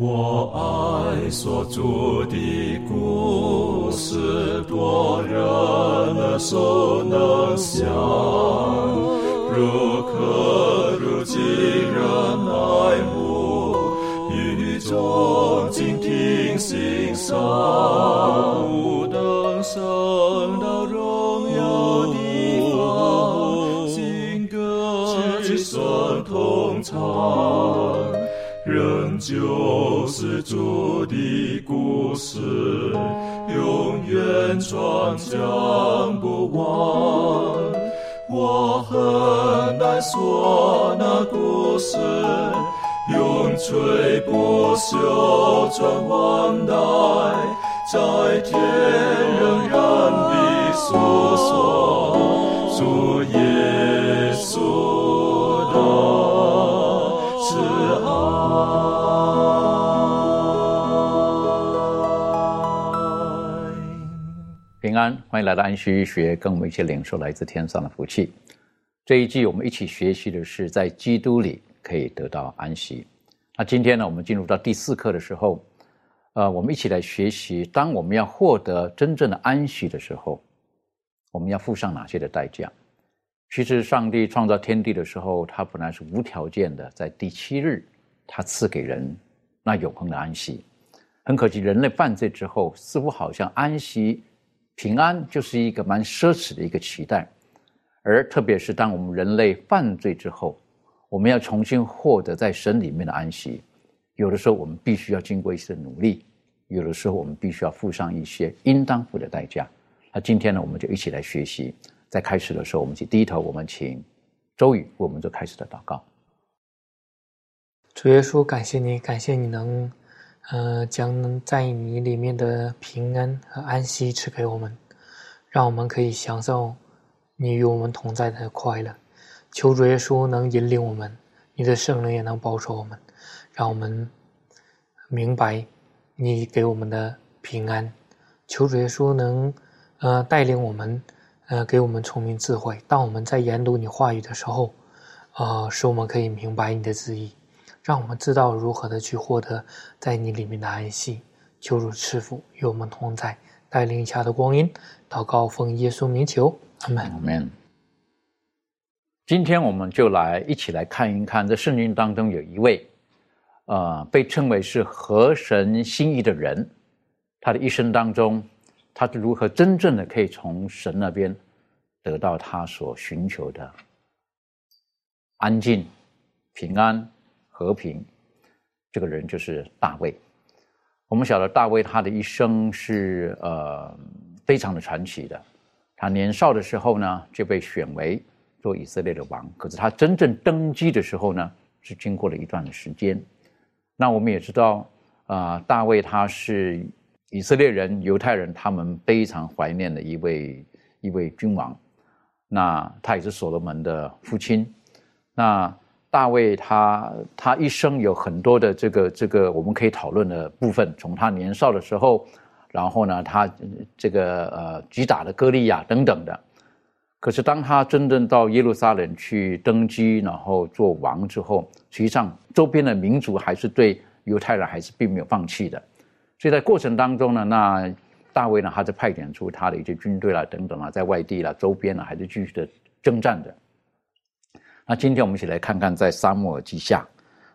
我爱所著的故事，多人耳熟能想，如可如今人爱慕，语中静听心声，是主的故事，永远传讲不完。我很难说那故事，永垂不朽传万代，在天仍然的诉说主耶欢迎来到安息医学，跟我们一起领受来自天上的福气。这一季我们一起学习的是在基督里可以得到安息。那今天呢，我们进入到第四课的时候，呃，我们一起来学习，当我们要获得真正的安息的时候，我们要付上哪些的代价？其实，上帝创造天地的时候，他本来是无条件的，在第七日，他赐给人那永恒的安息。很可惜，人类犯罪之后，似乎好像安息、平安就是一个蛮奢侈的一个期待。而特别是当我们人类犯罪之后，我们要重新获得在神里面的安息，有的时候我们必须要经过一些努力，有的时候我们必须要付上一些应当付的代价。那今天呢，我们就一起来学习。在开始的时候，我们请低头，我们请周宇为我们做开始的祷告。主耶稣，感谢你，感谢你能，呃，将在你里面的平安和安息赐给我们，让我们可以享受你与我们同在的快乐。求主耶稣能引领我们，你的圣灵也能保守我们，让我们明白你给我们的平安。求主耶稣能，呃，带领我们。呃，给我们聪明智慧。当我们在研读你话语的时候，呃，使我们可以明白你的旨意，让我们知道如何的去获得在你里面的安息。求主赐福与我们同在，带领下的光阴，祷告奉耶稣名求，阿门。今天我们就来一起来看一看，在圣经当中有一位，呃，被称为是合神心意的人，他的一生当中，他是如何真正的可以从神那边得到他所寻求的安静、平安、和平？这个人就是大卫。我们晓得大卫他的一生是呃非常的传奇的。他年少的时候呢，就被选为做以色列的王。可是他真正登基的时候呢，是经过了一段的时间。那我们也知道，啊、大卫他是以色列人、犹太人他们非常怀念的一位一位君王。那他也是所罗门的父亲。那大卫他他一生有很多的这个这个我们可以讨论的部分，从他年少的时候，然后呢，他这个呃击打了歌利亚等等的。可是当他真正到耶路撒冷去登基，然后做王之后，实际上周边的民族还是对犹太人还是并没有放弃的。所以在过程当中呢，那大卫呢，他就派遣出他的一些军队啦等等啊，在外地啦周边呢，还是继续的征战的。那今天我们一起来看看，在沙漠耳记下，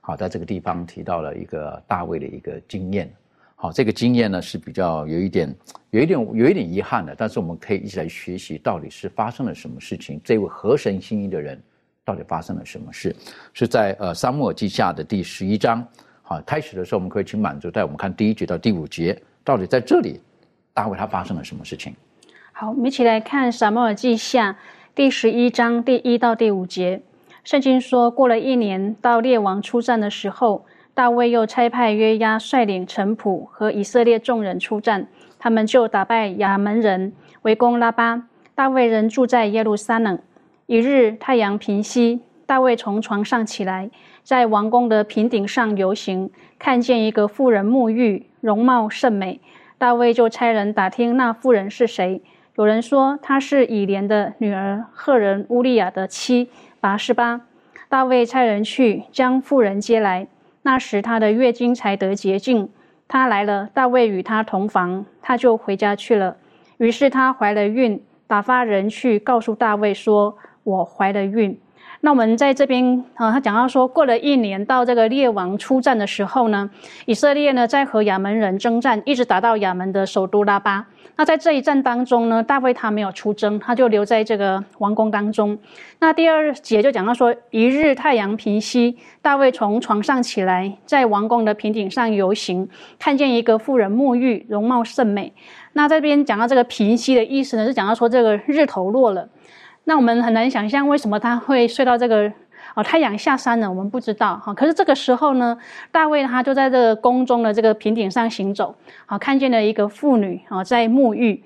好，在这个地方提到了一个大卫的一个经验。好，这个经验呢是比较有一点、有一点、有一点遗憾的，但是我们可以一起来学习，到底是发生了什么事情？这位合神心意的人到底发生了什么事？是在呃沙漠耳记下的第十一章。好，开始的时候我们可以请满足带我们看第一节到第五节，到底在这里大卫他发生了什么事情？好，我们一起来看《撒母耳记下》第十一章第一到第五节。圣经说，过了一年，到列王出战的时候，大卫又差派约押率领臣仆和以色列众人出战，他们就打败亚门人，围攻拉巴。大卫人住在耶路撒冷。一日太阳平西，大卫从床上起来，在王宫的平顶上游行，看见一个妇人沐浴，容貌甚美。大卫就差人打听那妇人是谁。有人说她是以莲的女儿赫人乌利亚的妻拔示巴。大卫差人去将妇人接来。那时她的月经才得洁净。她来了，大卫与她同房，她就回家去了。于是她怀了孕，打发人去告诉大卫说：“我怀了孕。”那我们在这边啊，他讲到说，过了一年，到这个列王出战的时候呢，以色列呢在和亚门人征战，一直打到亚门的首都拉巴。那在这一战当中呢，大卫他没有出征，他就留在这个王宫当中。那第二节就讲到说，一日太阳平西，大卫从床上起来，在王宫的平顶上游行，看见一个妇人沐浴，容貌甚美。那这边讲到这个平息的意思呢，是讲到说这个日头落了。那我们很难想象为什么他会睡到这个哦太阳下山了，我们不知道哈。可是这个时候呢，大卫他就在这个宫中的这个平顶上行走，好看见了一个妇女啊在沐浴。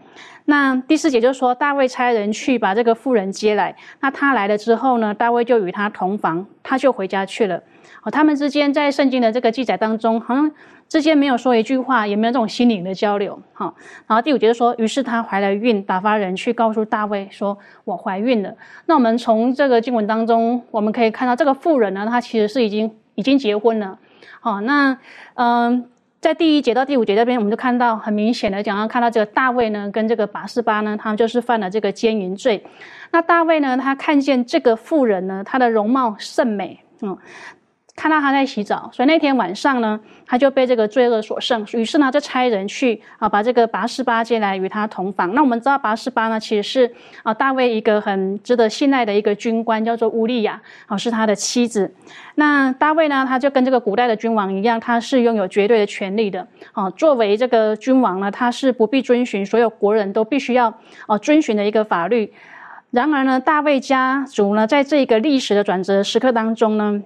那第四节就说大卫差人去把这个妇人接来。那他来了之后呢，大卫就与他同房，他就回家去了。哦，他们之间在圣经的这个记载当中，好像。之间没有说一句话，也没有这种心灵的交流，哈。然后第五节就说，于是她怀了孕，打发人去告诉大卫说：“我怀孕了。”那我们从这个经文当中，我们可以看到这个妇人呢，她其实是已经已经结婚了，好。那嗯，在第一节到第五节这边，我们就看到很明显的讲到，看到这个大卫呢，跟这个拔示巴呢，他们就是犯了这个奸淫罪。那大卫呢，他看见这个妇人呢，她的容貌甚美，嗯。看到他在洗澡，所以那天晚上呢，他就被这个罪恶所胜。于是呢，就差人去啊，把这个拔示巴接来与他同房。那我们知道拔示巴呢，其实是啊大卫一个很值得信赖的一个军官，叫做乌利亚，啊是他的妻子。那大卫呢，他就跟这个古代的君王一样，他是拥有绝对的权利的。啊，作为这个君王呢，他是不必遵循所有国人都必须要啊遵循的一个法律。然而呢，大卫家族呢，在这个历史的转折时刻当中呢。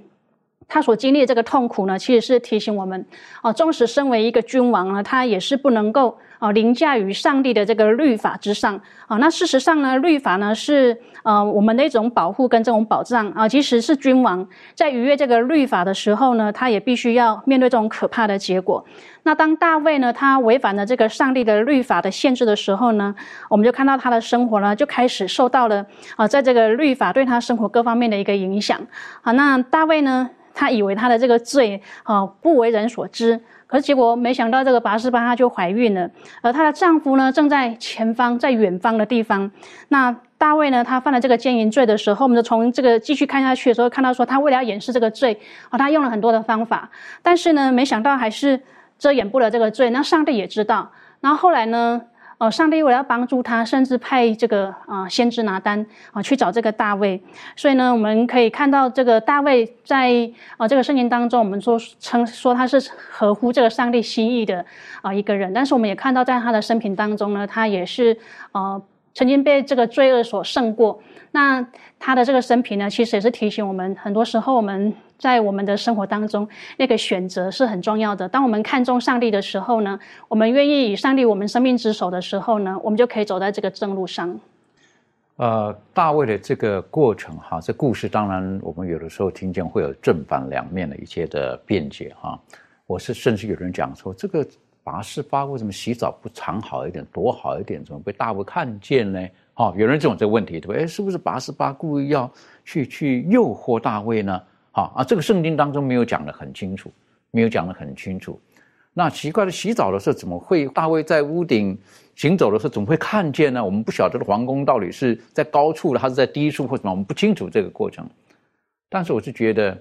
他所经历的这个痛苦呢，其实是提醒我们，哦，纵使身为一个君王呢，他也是不能够哦凌驾于上帝的这个律法之上啊。那事实上呢，律法呢是呃我们的一种保护跟这种保障啊。即使是君王在逾越这个律法的时候呢，他也必须要面对这种可怕的结果。那当大卫呢，他违反了这个上帝的律法的限制的时候呢，我们就看到他的生活呢就开始受到了啊，在这个律法对他生活各方面的一个影响。啊，那大卫呢？她以为她的这个罪啊不为人所知，可是结果没想到这个拔示巴她就怀孕了，而她的丈夫呢正在前方，在远方的地方。那大卫呢，他犯了这个奸淫罪的时候，我们就从这个继续看下去的时候，看到说他为了要掩饰这个罪啊，他用了很多的方法，但是呢，没想到还是遮掩不了这个罪。那上帝也知道，然后后来呢？哦，上帝为了要帮助他，甚至派这个啊先知拿单啊去找这个大卫。所以呢，我们可以看到这个大卫在啊这个圣经当中，我们说称说他是合乎这个上帝心意的啊一个人。但是我们也看到在他的生平当中呢，他也是啊曾经被这个罪恶所胜过。那他的这个生平呢，其实也是提醒我们，很多时候我们。在我们的生活当中，那个选择是很重要的。当我们看重上帝的时候呢，我们愿意以上帝我们生命之手的时候呢，我们就可以走在这个正路上。呃，大卫的这个过程哈，这故事当然我们有的时候听见会有正反两面的一些的辩解哈。我是甚至有人讲说，这个拔示巴为什么洗澡不藏好一点，躲好一点，怎么被大卫看见呢？哦，有人这种这个问题对不对？哎，是不是拔示巴故意要去去诱惑大卫呢？好啊，这个圣经当中没有讲的很清楚，没有讲的很清楚。那奇怪的，洗澡的时候怎么会大卫在屋顶行走的时候怎么会看见呢？我们不晓得的皇宫到底是在高处还是在低处或什么，我们不清楚这个过程。但是我是觉得，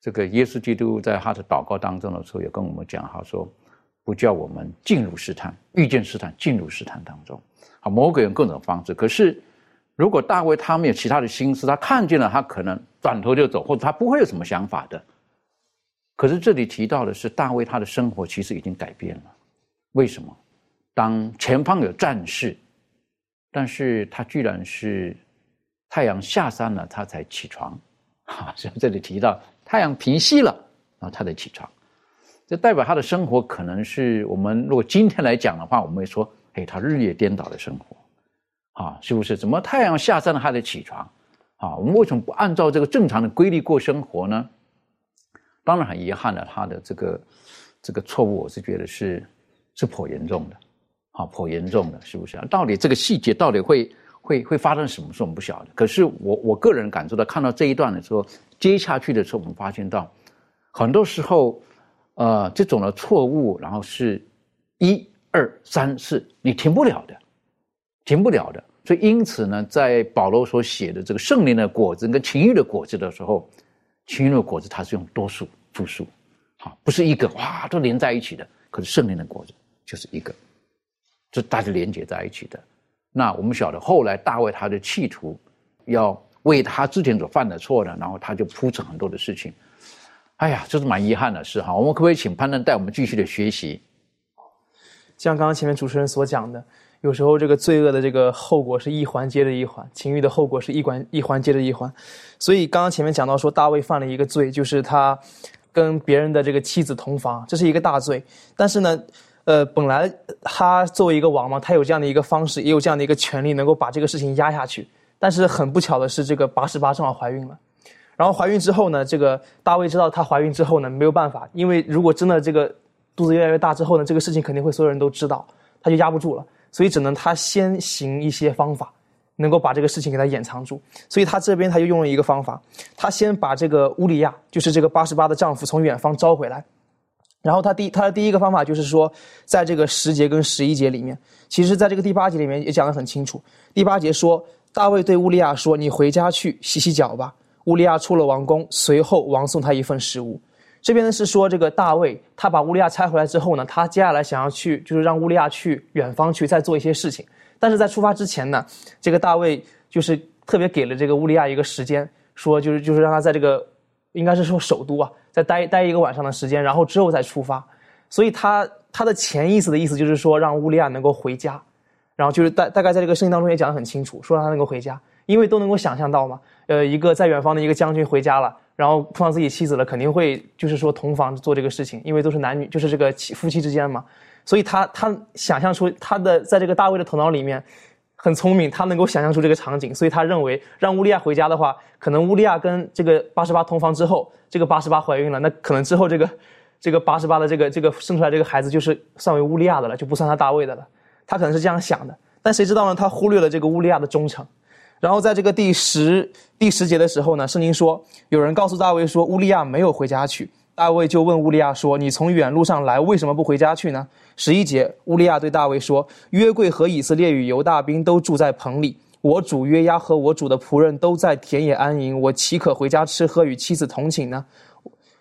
这个耶稣基督在他的祷告当中的时候，也跟我们讲，他说不叫我们进入试探，遇见试探，进入试探当中。好，魔鬼用各种方式，可是。如果大卫他没有其他的心思，他看见了，他可能转头就走，或者他不会有什么想法的。可是这里提到的是，大卫他的生活其实已经改变了。为什么？当前方有战事，但是他居然是太阳下山了，他才起床。哈，所以这里提到太阳平息了，然后他才起床。这代表他的生活可能是我们如果今天来讲的话，我们会说，哎，他日夜颠倒的生活。啊，是不是？怎么太阳下山了还得起床？啊，我们为什么不按照这个正常的规律过生活呢？当然很遗憾的，他的这个这个错误，我是觉得是是颇严重的，啊，颇严重的，是不是？到底这个细节到底会会会发生什么事，我们不晓得。可是我我个人感受到，看到这一段的时候，接下去的时候，我们发现到很多时候，呃，这种的错误，然后是一二三四，你停不了的，停不了的。所以因此呢，在保罗所写的这个圣灵的果子跟情欲的果子的时候，情欲的果子它是用多数复数，好，不是一个哇都连在一起的。可是圣灵的果子就是一个，这大家连接在一起的。那我们晓得后来大卫他的企图要为他之前所犯的错呢，然后他就铺陈很多的事情。哎呀，这是蛮遗憾的事哈。我们可不可以请潘登带我们继续的学习？像刚刚前面主持人所讲的，有时候这个罪恶的这个后果是一环接着一环，情欲的后果是一环一环接着一环。所以刚刚前面讲到说，大卫犯了一个罪，就是他跟别人的这个妻子同房，这是一个大罪。但是呢，呃，本来他作为一个王嘛，他有这样的一个方式，也有这样的一个权利，能够把这个事情压下去。但是很不巧的是，这个八十八正好怀孕了。然后怀孕之后呢，这个大卫知道她怀孕之后呢，没有办法，因为如果真的这个肚子越来越大之后呢，这个事情肯定会所有人都知道，他就压不住了，所以只能他先行一些方法，能够把这个事情给他掩藏住。所以他这边他就用了一个方法，他先把这个乌利亚，就是这个八十八的丈夫从远方招回来，然后他第他的第一个方法就是说，在这个十节跟十一节里面，其实在这个第八节里面也讲得很清楚。第八节说，大卫对乌利亚说：“你回家去洗洗脚吧。”乌利亚出了王宫，随后王送他一份食物。这边呢是说这个大卫，他把乌利亚拆回来之后呢，他接下来想要去，就是让乌利亚去远方去再做一些事情。但是在出发之前呢，这个大卫就是特别给了这个乌利亚一个时间，说就是就是让他在这个应该是说首都啊，再待待一个晚上的时间，然后之后再出发。所以他他的潜意识的意思就是说让乌利亚能够回家，然后就是大大概在这个圣经当中也讲得很清楚，说让他能够回家，因为都能够想象到嘛。呃，一个在远方的一个将军回家了，然后碰到自己妻子了，肯定会就是说同房做这个事情，因为都是男女，就是这个妻夫妻之间嘛。所以他他想象出他的在这个大卫的头脑里面很聪明，他能够想象出这个场景，所以他认为让乌利亚回家的话，可能乌利亚跟这个八十八同房之后，这个八十八怀孕了，那可能之后这个这个八十八的这个这个生出来这个孩子就是算为乌利亚的了，就不算他大卫的了。他可能是这样想的，但谁知道呢？他忽略了这个乌利亚的忠诚。然后在这个第十第十节的时候呢，圣经说有人告诉大卫说乌利亚没有回家去，大卫就问乌利亚说：“你从远路上来，为什么不回家去呢？”十一节，乌利亚对大卫说：“约柜和以色列与犹大兵都住在棚里，我主约押和我主的仆人都在田野安营，我岂可回家吃喝与妻子同寝呢？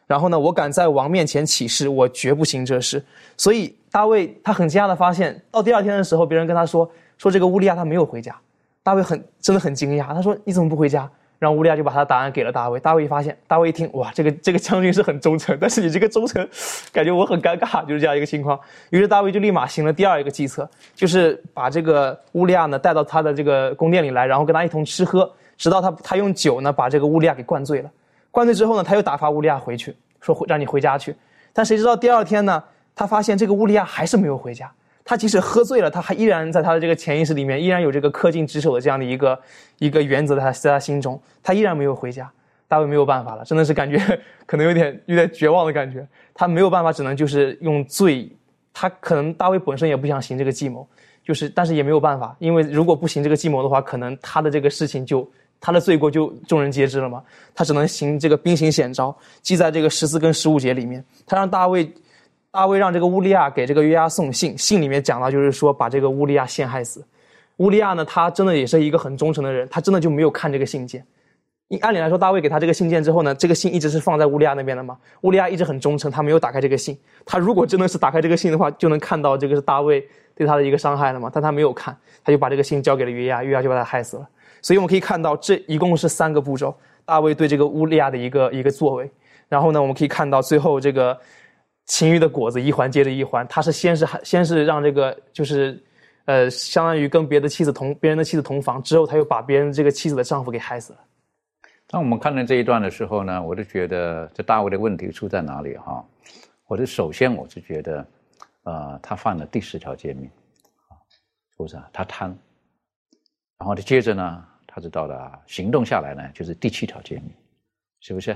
然后呢，我敢在王面前起誓，我绝不行这事。所以大卫他很惊讶的发现，到第二天的时候，别人跟他说说这个乌利亚他没有回家。大卫很真的很惊讶，他说：“你怎么不回家？”然后乌利亚就把他的答案给了大卫。大卫一发现，大卫一听，哇，这个这个将军是很忠诚，但是你这个忠诚，感觉我很尴尬，就是这样一个情况。于是大卫就立马行了第二一个计策，就是把这个乌利亚呢带到他的这个宫殿里来，然后跟他一同吃喝，直到他他用酒呢把这个乌利亚给灌醉了。灌醉之后呢，他又打发乌利亚回去，说让你回家去。但谁知道第二天呢，他发现这个乌利亚还是没有回家。他即使喝醉了，他还依然在他的这个潜意识里面，依然有这个恪尽职守的这样的一个 一个原则在他在他心中，他依然没有回家。大卫没有办法了，真的是感觉可能有点有点绝望的感觉。他没有办法，只能就是用醉。他可能大卫本身也不想行这个计谋，就是但是也没有办法，因为如果不行这个计谋的话，可能他的这个事情就他的罪过就众人皆知了嘛。他只能行这个兵行险招，记在这个十四跟十五节里面。他让大卫。大卫让这个乌利亚给这个约押送信，信里面讲到就是说把这个乌利亚陷害死。乌利亚呢，他真的也是一个很忠诚的人，他真的就没有看这个信件。按理来说，大卫给他这个信件之后呢，这个信一直是放在乌利亚那边的嘛。乌利亚一直很忠诚，他没有打开这个信。他如果真的是打开这个信的话，就能看到这个是大卫对他的一个伤害了嘛。但他没有看，他就把这个信交给了约押，约押就把他害死了。所以我们可以看到，这一共是三个步骤，大卫对这个乌利亚的一个一个作为。然后呢，我们可以看到最后这个。情欲的果子一环接着一环，他是先是先是让这个就是，呃，相当于跟别的妻子同别人的妻子同房，之后他又把别人这个妻子的丈夫给害死了。当我们看到这一段的时候呢，我就觉得这大卫的问题出在哪里哈？我就首先我是觉得，呃，他犯了第十条诫命，啊，是不是啊？他贪，然后他接着呢，他就到了行动下来呢，就是第七条诫命，是不是？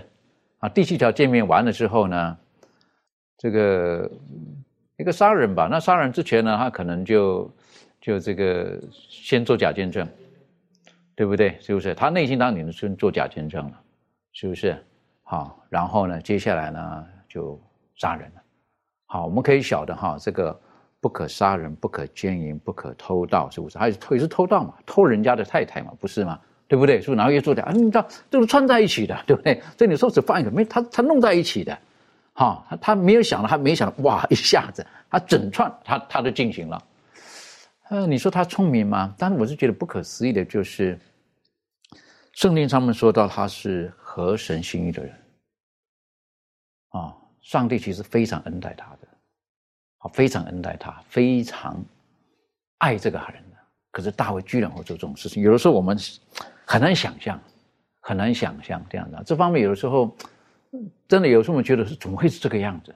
啊，第七条诫命完了之后呢？这个一个杀人吧，那杀人之前呢，他可能就就这个先做假见证，对不对？是不是？他内心当然先做假见证了，是不是？好，然后呢，接下来呢就杀人了。好，我们可以晓得哈，这个不可杀人，不可奸淫，不可偷盗，是不是？还是偷也是偷盗嘛，偷人家的太太嘛，不是吗？对不对？是不是？然后又做假啊？你知道这是串在一起的，对不对？这你说只放一个没，他他弄在一起的，哈，他他没有想到，他没想到，哇，一下子他整串他他都进行了。呃，你说他聪明吗？但是我是觉得不可思议的，就是圣经上面说到他是合神心意的人，啊，上帝其实非常恩待他的，啊，非常恩待他，非常爱这个人的。可是大卫居然会做这种事情，有的时候我们很难想象，很难想象这样的。这方面有的时候真的有时候我们觉得是怎么会是这个样子？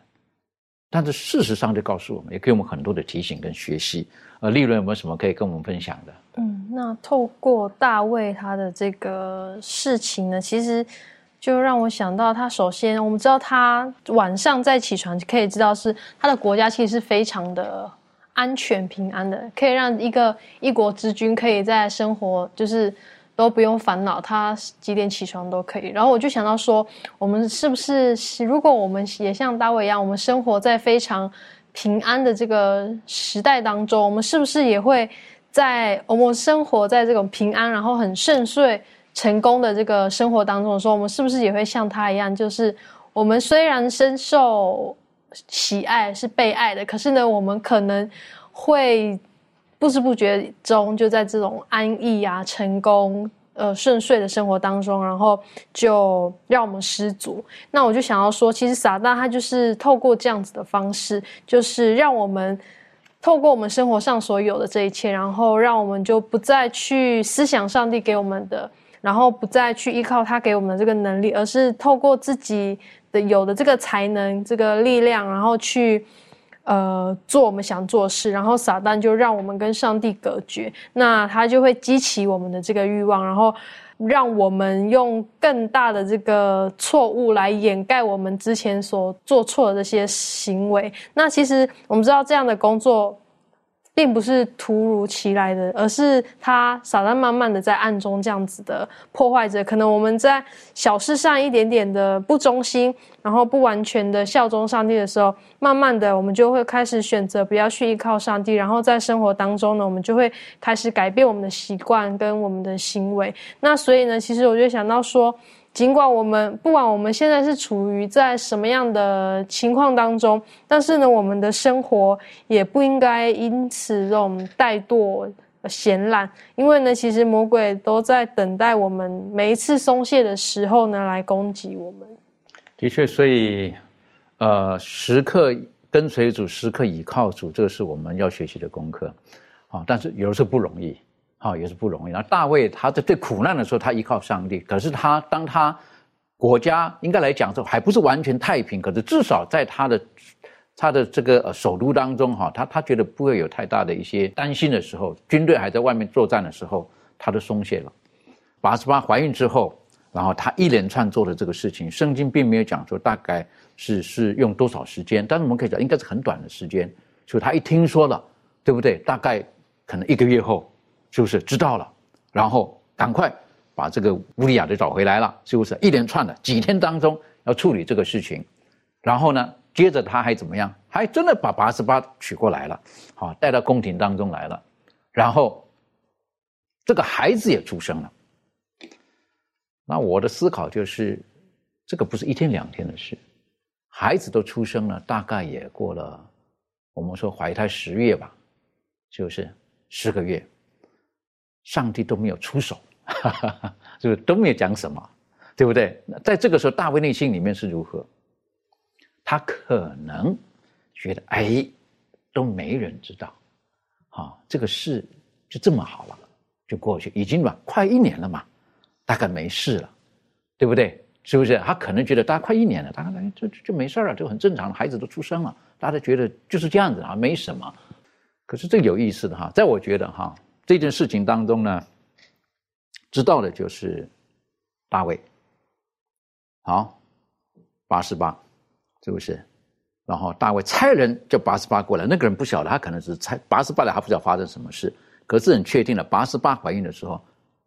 但是事实上就告诉我们，也给我们很多的提醒跟学习。呃，利润有没有什么可以跟我们分享的？嗯，那透过大卫他的这个事情呢，其实就让我想到，他首先我们知道他晚上再起床，可以知道是他的国家其实是非常的安全平安的，可以让一个一国之君可以在生活就是。都不用烦恼，他几点起床都可以。然后我就想到说，我们是不是如果我们也像大卫一样，我们生活在非常平安的这个时代当中，我们是不是也会在我们生活在这种平安，然后很顺遂、成功的这个生活当中的时候，我们是不是也会像他一样，就是我们虽然深受喜爱，是被爱的，可是呢，我们可能会。不知不觉中，就在这种安逸啊、成功、呃顺遂的生活当中，然后就让我们失足。那我就想要说，其实撒旦他就是透过这样子的方式，就是让我们透过我们生活上所有的这一切，然后让我们就不再去思想上帝给我们的，然后不再去依靠他给我们的这个能力，而是透过自己的有的这个才能、这个力量，然后去。呃，做我们想做事，然后撒旦就让我们跟上帝隔绝，那他就会激起我们的这个欲望，然后让我们用更大的这个错误来掩盖我们之前所做错的这些行为。那其实我们知道这样的工作。并不是突如其来的，而是他撒旦慢慢的在暗中这样子的破坏着。可能我们在小事上一点点的不忠心，然后不完全的效忠上帝的时候，慢慢的我们就会开始选择不要去依靠上帝。然后在生活当中呢，我们就会开始改变我们的习惯跟我们的行为。那所以呢，其实我就想到说。尽管我们不管我们现在是处于在什么样的情况当中，但是呢，我们的生活也不应该因此这种怠惰、闲懒，因为呢，其实魔鬼都在等待我们每一次松懈的时候呢，来攻击我们。的确，所以，呃，时刻跟随主，时刻倚靠主，这个是我们要学习的功课，啊，但是有的时候不容易。啊，也是不容易。然后大卫他在最苦难的时候，他依靠上帝。可是他当他国家应该来讲，说还不是完全太平，可是至少在他的他的这个首都当中，哈，他他觉得不会有太大的一些担心的时候，军队还在外面作战的时候，他都松懈了。八十八怀孕之后，然后他一连串做的这个事情，圣经并没有讲说大概是是用多少时间，但是我们可以讲应该是很短的时间。所以他一听说了，对不对？大概可能一个月后。是不是知道了？然后赶快把这个乌利亚就找回来了，是不是？一连串的几天当中要处理这个事情，然后呢，接着他还怎么样？还真的把八十八娶过来了，好带到宫廷当中来了，然后这个孩子也出生了。那我的思考就是，这个不是一天两天的事，孩子都出生了，大概也过了，我们说怀胎十月吧，就是十个月。上帝都没有出手，哈哈哈就是都没有讲什么，对不对？那在这个时候，大卫内心里面是如何？他可能觉得，哎，都没人知道，啊，这个事就这么好了，就过去，已经吧，快一年了嘛，大概没事了，对不对？是不是？他可能觉得，大概快一年了，大概就就没事了，就很正常了，孩子都出生了，大家觉得就是这样子啊，没什么。可是这有意思的哈，在我觉得哈。这件事情当中呢，知道的就是大卫。好，八十八，是不是？然后大卫差人叫八十八过来，那个人不晓得，他可能是差八十八来，他不知道发生什么事。可是很确定了，八十八怀孕的时候，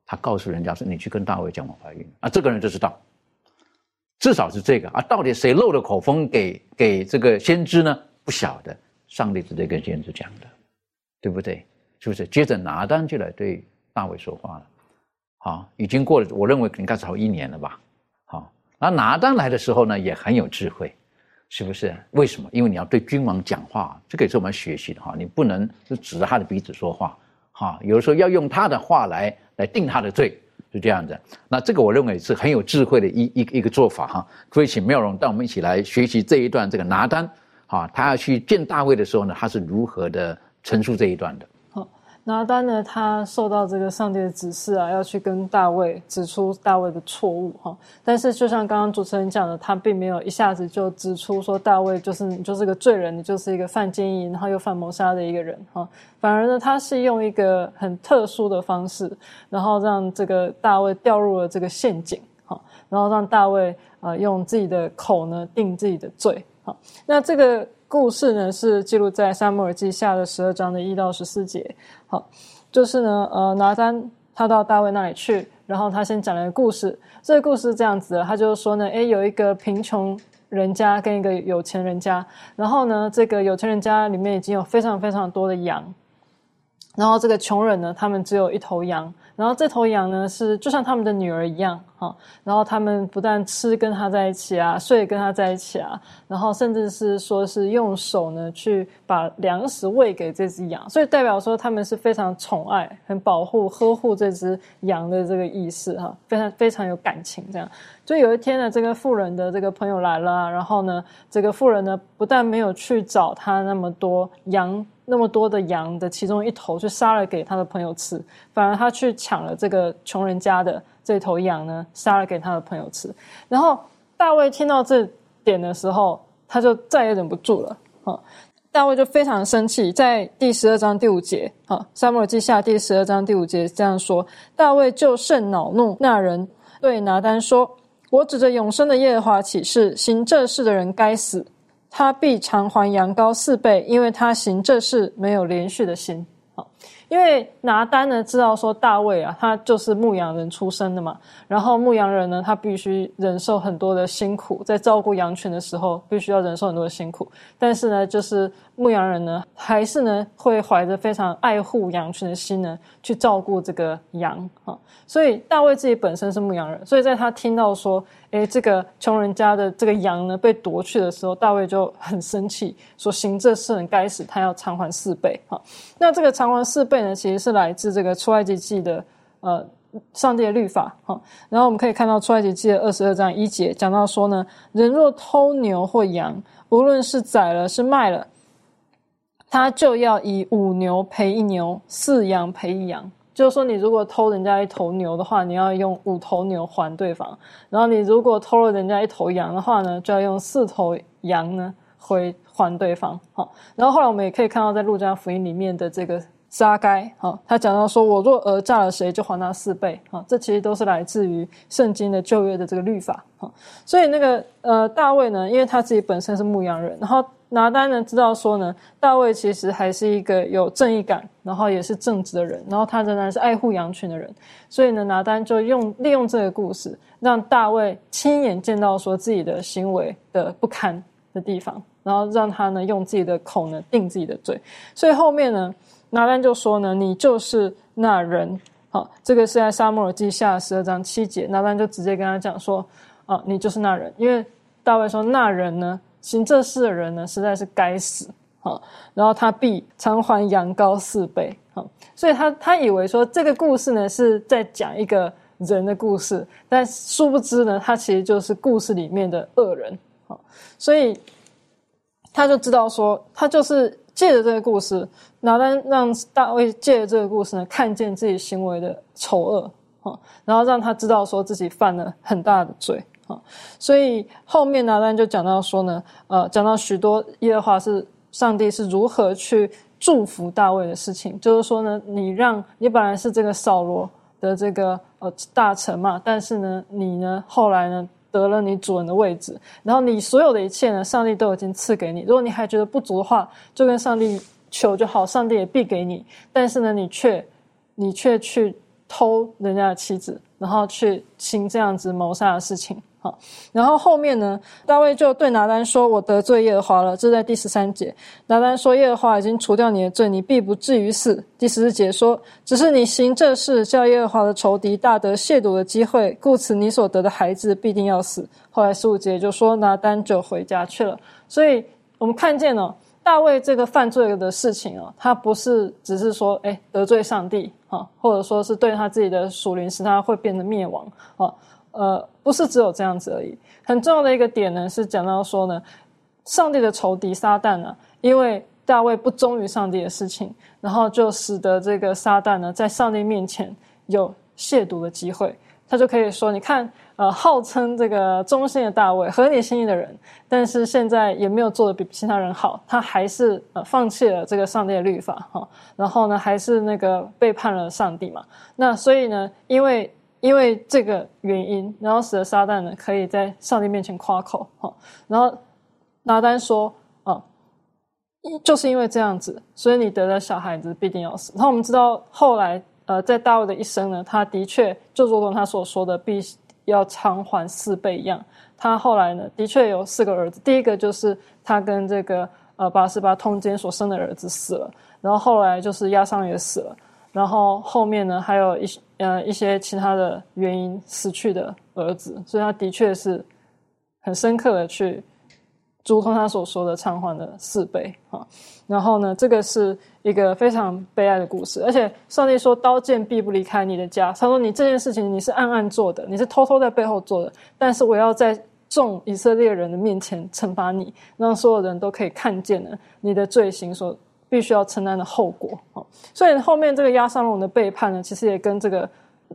他告诉人家说：“你去跟大卫讲，我怀孕。”啊，这个人就知道。至少是这个啊。到底谁漏了口风给给这个先知呢？不晓得，上帝直接跟先知讲的，对不对？是不是？接着拿单就来对大卫说话了。好，已经过了，我认为应该超一年了吧。好，那拿单来的时候呢，也很有智慧，是不是？为什么？因为你要对君王讲话，这个也是我们学习的哈。你不能是指着他的鼻子说话，哈，有的时候要用他的话来来定他的罪，是这样子。那这个我认为是很有智慧的一一一个做法哈。所以请妙容带我们一起来学习这一段这个拿单，哈，他要去见大卫的时候呢，他是如何的陈述这一段的。拿单呢，他受到这个上帝的指示啊，要去跟大卫指出大卫的错误哈。但是就像刚刚主持人讲的，他并没有一下子就指出说大卫就是你就是个罪人，你就是一个犯奸淫然后又犯谋杀的一个人哈。反而呢，他是用一个很特殊的方式，然后让这个大卫掉入了这个陷阱哈，然后让大卫啊用自己的口呢定自己的罪哈。那这个。故事呢是记录在《撒母耳记下》的十二章的一到十四节。好，就是呢，呃，拿单他到大卫那里去，然后他先讲了一个故事。这个故事是这样子的，他就是说呢，诶，有一个贫穷人家跟一个有钱人家，然后呢，这个有钱人家里面已经有非常非常多的羊，然后这个穷人呢，他们只有一头羊。然后这头羊呢，是就像他们的女儿一样，哈。然后他们不但吃跟他在一起啊，睡跟他在一起啊，然后甚至是说是用手呢去把粮食喂给这只羊，所以代表说他们是非常宠爱、很保护、呵护这只羊的这个意思，哈，非常非常有感情。这样，就有一天呢，这个富人的这个朋友来了，然后呢，这个富人呢不但没有去找他那么多羊。那么多的羊的其中一头去杀了给他的朋友吃，反而他去抢了这个穷人家的这头羊呢，杀了给他的朋友吃。然后大卫听到这点的时候，他就再也忍不住了啊！大卫就非常生气，在第十二章第五节啊，《撒母耳记下》第十二章第五节这样说：大卫就甚恼怒，那人对拿单说：“我指着永生的耶和华起誓，行这事的人该死。”他必偿还羊羔四倍，因为他行这事没有连续的心。因为拿单呢知道说大卫啊，他就是牧羊人出身的嘛。然后牧羊人呢，他必须忍受很多的辛苦，在照顾羊群的时候，必须要忍受很多的辛苦。但是呢，就是牧羊人呢，还是呢会怀着非常爱护羊群的心呢，去照顾这个羊啊。所以大卫自己本身是牧羊人，所以在他听到说。哎，这个穷人家的这个羊呢被夺去的时候，大卫就很生气，说行这事人该死，他要偿还四倍。哈，那这个偿还四倍呢，其实是来自这个出埃及记的呃上帝的律法。哈，然后我们可以看到出埃及记的二十二章一节讲到说呢，人若偷牛或羊，无论是宰了是卖了，他就要以五牛赔一牛，四羊赔一羊。就是说，你如果偷人家一头牛的话，你要用五头牛还对方；然后你如果偷了人家一头羊的话呢，就要用四头羊呢回还对方。好，然后后来我们也可以看到，在陆家福音里面的这个撒该，好，他讲到说，我若讹诈了谁，就还他四倍。好，这其实都是来自于圣经的旧约的这个律法。好，所以那个呃大卫呢，因为他自己本身是牧羊人，然后。拿单呢知道说呢，大卫其实还是一个有正义感，然后也是正直的人，然后他仍然是爱护羊群的人，所以呢，拿单就用利用这个故事，让大卫亲眼见到说自己的行为的不堪的地方，然后让他呢用自己的口呢定自己的罪。所以后面呢，拿单就说呢，你就是那人。好，这个是在沙漠耳记下十二章七节，拿单就直接跟他讲说，啊，你就是那人，因为大卫说那人呢。行这事的人呢，实在是该死好！然后他必偿还羊羔四倍好！所以他他以为说这个故事呢是在讲一个人的故事，但殊不知呢，他其实就是故事里面的恶人好！所以他就知道说，他就是借着这个故事，拿单让大卫借着这个故事呢，看见自己行为的丑恶啊，然后让他知道说自己犯了很大的罪。啊，所以后面拿单就讲到说呢，呃，讲到许多耶和华是上帝是如何去祝福大卫的事情，就是说呢，你让你本来是这个扫罗的这个呃大臣嘛，但是呢，你呢后来呢得了你主人的位置，然后你所有的一切呢，上帝都已经赐给你。如果你还觉得不足的话，就跟上帝求就好，上帝也必给你。但是呢，你却你却去偷人家的妻子，然后去行这样子谋杀的事情。然后后面呢，大卫就对拿单说：“我得罪耶和华了。”这在第十三节。拿单说：“耶和华已经除掉你的罪，你必不至于死。”第十四节说：“只是你行这事，叫耶和华的仇敌大得亵渎的机会，故此你所得的孩子必定要死。”后来十五节就说拿单就回家去了。所以我们看见了大卫这个犯罪的事情哦，他不是只是说哎得罪上帝啊，或者说是对他自己的属灵使他会变得灭亡啊。呃，不是只有这样子而已。很重要的一个点呢，是讲到说呢，上帝的仇敌撒旦呢，因为大卫不忠于上帝的事情，然后就使得这个撒旦呢，在上帝面前有亵渎的机会。他就可以说，你看，呃，号称这个忠心的大卫，合你心意的人，但是现在也没有做的比其他人好，他还是呃放弃了这个上帝的律法哈，然后呢，还是那个背叛了上帝嘛。那所以呢，因为。因为这个原因，然后使得撒旦呢可以在上帝面前夸口哈，然后拿单说啊，就是因为这样子，所以你得了小孩子必定要死。然后我们知道后来呃，在大卫的一生呢，他的确就如同他所说的，必要偿还四倍一样。他后来呢，的确有四个儿子，第一个就是他跟这个呃八十八通奸所生的儿子死了，然后后来就是亚桑也死了。然后后面呢，还有一些呃一些其他的原因死去的儿子，所以他的确是很深刻的去，如同他所说的偿还的四倍啊。然后呢，这个是一个非常悲哀的故事，而且上帝说刀剑必不离开你的家。他说你这件事情你是暗暗做的，你是偷偷在背后做的，但是我要在众以色列人的面前惩罚你，让所有人都可以看见了你的罪行所。必须要承担的后果啊！所以后面这个亚撒龙的背叛呢，其实也跟这个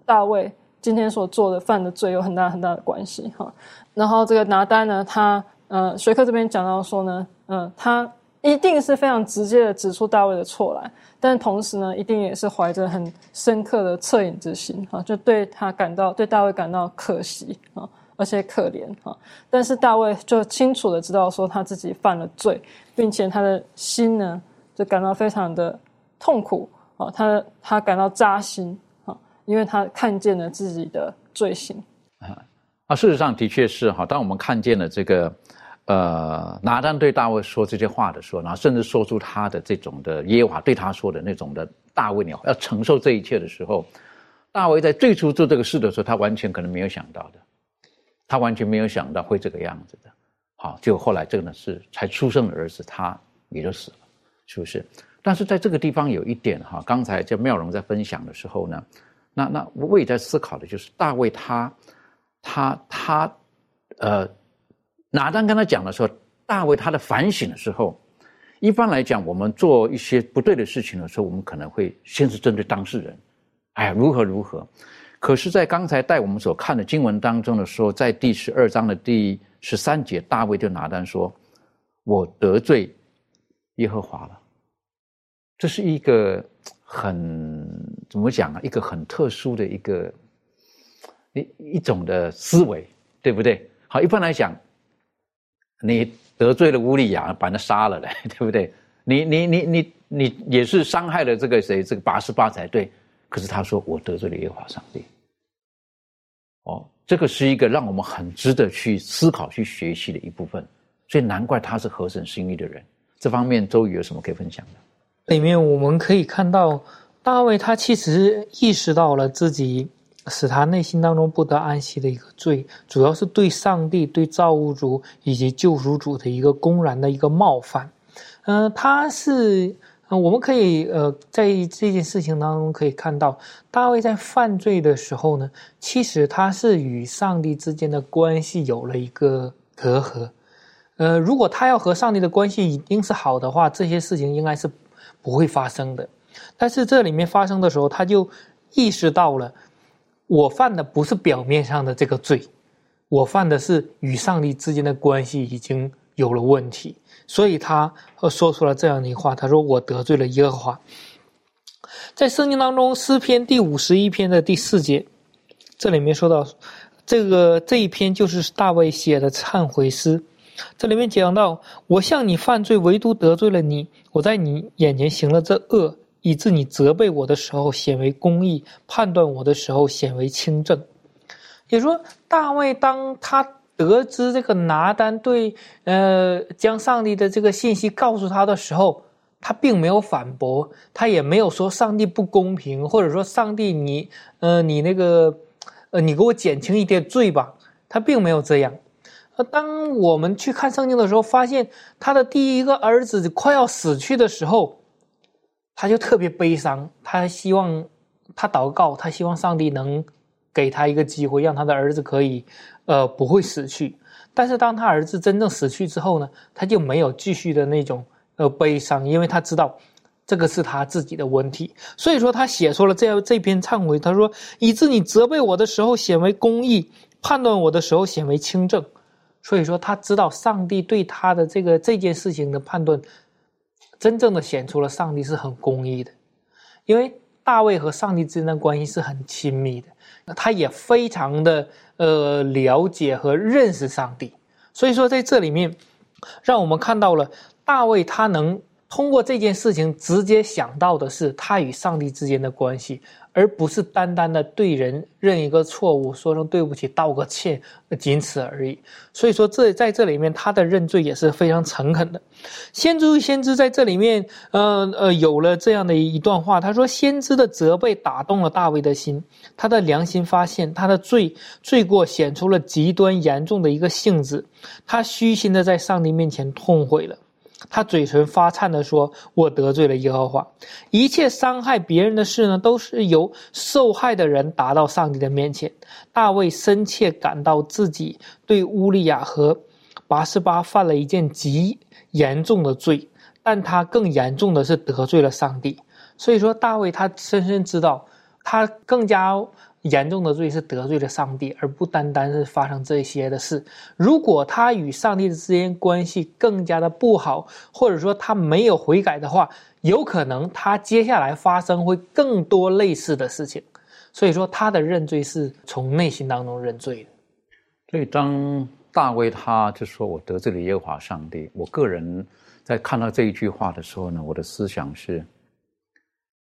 大卫今天所做的犯的罪有很大很大的关系哈。然后这个拿单呢，他呃，学科这边讲到说呢，嗯，他一定是非常直接的指出大卫的错来，但同时呢，一定也是怀着很深刻的恻隐之心啊，就对他感到对大卫感到可惜啊，而且可怜啊。但是大卫就清楚的知道说他自己犯了罪，并且他的心呢。就感到非常的痛苦啊，他他感到扎心啊，因为他看见了自己的罪行啊。啊，事实上的确是哈，当我们看见了这个呃拿单对大卫说这些话的时候，然后甚至说出他的这种的耶和华对他说的那种的大卫你要承受这一切的时候，大卫在最初做这个事的时候，他完全可能没有想到的，他完全没有想到会这个样子的。好，就后来这个呢是才出生的儿子，他也就死了。是不是？但是在这个地方有一点哈，刚才这妙容在分享的时候呢，那那我也在思考的就是大卫他他他呃，拿单跟他讲的时候，大卫他的反省的时候，一般来讲，我们做一些不对的事情的时候，我们可能会先是针对当事人，哎如何如何。可是，在刚才带我们所看的经文当中的时候，在第十二章的第十三节，大卫就拿单说：“我得罪耶和华了。”这是一个很怎么讲啊？一个很特殊的一个一一种的思维，对不对？好，一般来讲，你得罪了乌利亚，把他杀了嘞，对不对？你你你你你也是伤害了这个谁？这个八十八才对。可是他说我得罪了耶和华上帝。哦，这个是一个让我们很值得去思考、去学习的一部分。所以难怪他是合神心意的人。这方面，周瑜有什么可以分享的？里面我们可以看到，大卫他其实意识到了自己使他内心当中不得安息的一个罪，主要是对上帝、对造物主以及救赎主的一个公然的一个冒犯。嗯，他是，我们可以呃在这件事情当中可以看到，大卫在犯罪的时候呢，其实他是与上帝之间的关系有了一个隔阂。呃，如果他要和上帝的关系一定是好的话，这些事情应该是。不会发生的，但是这里面发生的时候，他就意识到了，我犯的不是表面上的这个罪，我犯的是与上帝之间的关系已经有了问题，所以他说出了这样的话，他说：“我得罪了耶和华。”在圣经当中，诗篇第五十一篇的第四节，这里面说到，这个这一篇就是大卫写的忏悔诗。这里面讲到，我向你犯罪，唯独得罪了你。我在你眼前行了这恶，以致你责备我的时候显为公义，判断我的时候显为轻正。也说大卫当他得知这个拿单对呃将上帝的这个信息告诉他的时候，他并没有反驳，他也没有说上帝不公平，或者说上帝你呃你那个呃你给我减轻一点罪吧，他并没有这样。当我们去看圣经的时候，发现他的第一个儿子快要死去的时候，他就特别悲伤，他希望他祷告，他希望上帝能给他一个机会，让他的儿子可以呃不会死去。但是当他儿子真正死去之后呢，他就没有继续的那种。呃，悲伤，因为他知道这个是他自己的问题，所以说他写出了这这篇忏悔。他说：“以致你责备我的时候显为公义，判断我的时候显为清正。”所以说他知道上帝对他的这个这件事情的判断，真正的显出了上帝是很公义的。因为大卫和上帝之间的关系是很亲密的，他也非常的呃了解和认识上帝。所以说在这里面，让我们看到了。大卫他能通过这件事情直接想到的是他与上帝之间的关系，而不是单单的对人认一个错误，说声对不起，道个歉，仅此而已。所以说，这在这里面他的认罪也是非常诚恳的。先知先知在这里面，呃呃，有了这样的一段话，他说：“先知的责备打动了大卫的心，他的良心发现他的罪罪过显出了极端严重的一个性质，他虚心的在上帝面前痛悔了。”他嘴唇发颤的说：“我得罪了耶和华。一切伤害别人的事呢，都是由受害的人达到上帝的面前。”大卫深切感到自己对乌利亚和拔示巴犯了一件极严重的罪，但他更严重的是得罪了上帝。所以说，大卫他深深知道，他更加。严重的罪是得罪了上帝，而不单单是发生这些的事。如果他与上帝之间关系更加的不好，或者说他没有悔改的话，有可能他接下来发生会更多类似的事情。所以说，他的认罪是从内心当中认罪的。所以，当大卫他就说我得罪了耶和华上帝，我个人在看到这一句话的时候呢，我的思想是：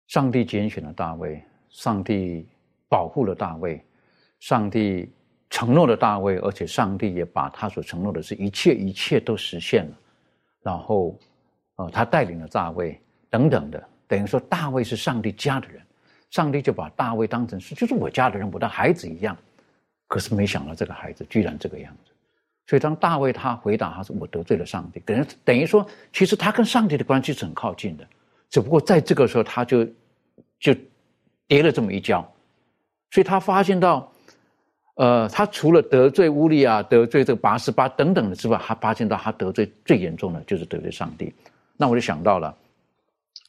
上帝拣选了大卫，上帝。保护了大卫，上帝承诺了大卫，而且上帝也把他所承诺的是一切一切都实现了。然后，呃，他带领了大卫等等的，等于说大卫是上帝家的人，上帝就把大卫当成是就是我家的人，我的孩子一样。可是没想到这个孩子居然这个样子，所以当大卫他回答他说我得罪了上帝，等于等于说其实他跟上帝的关系是很靠近的，只不过在这个时候他就就跌了这么一跤。所以他发现到，呃，他除了得罪乌利亚、得罪这个八十八等等的之外，他发现到他得罪最严重的就是得罪上帝。那我就想到了，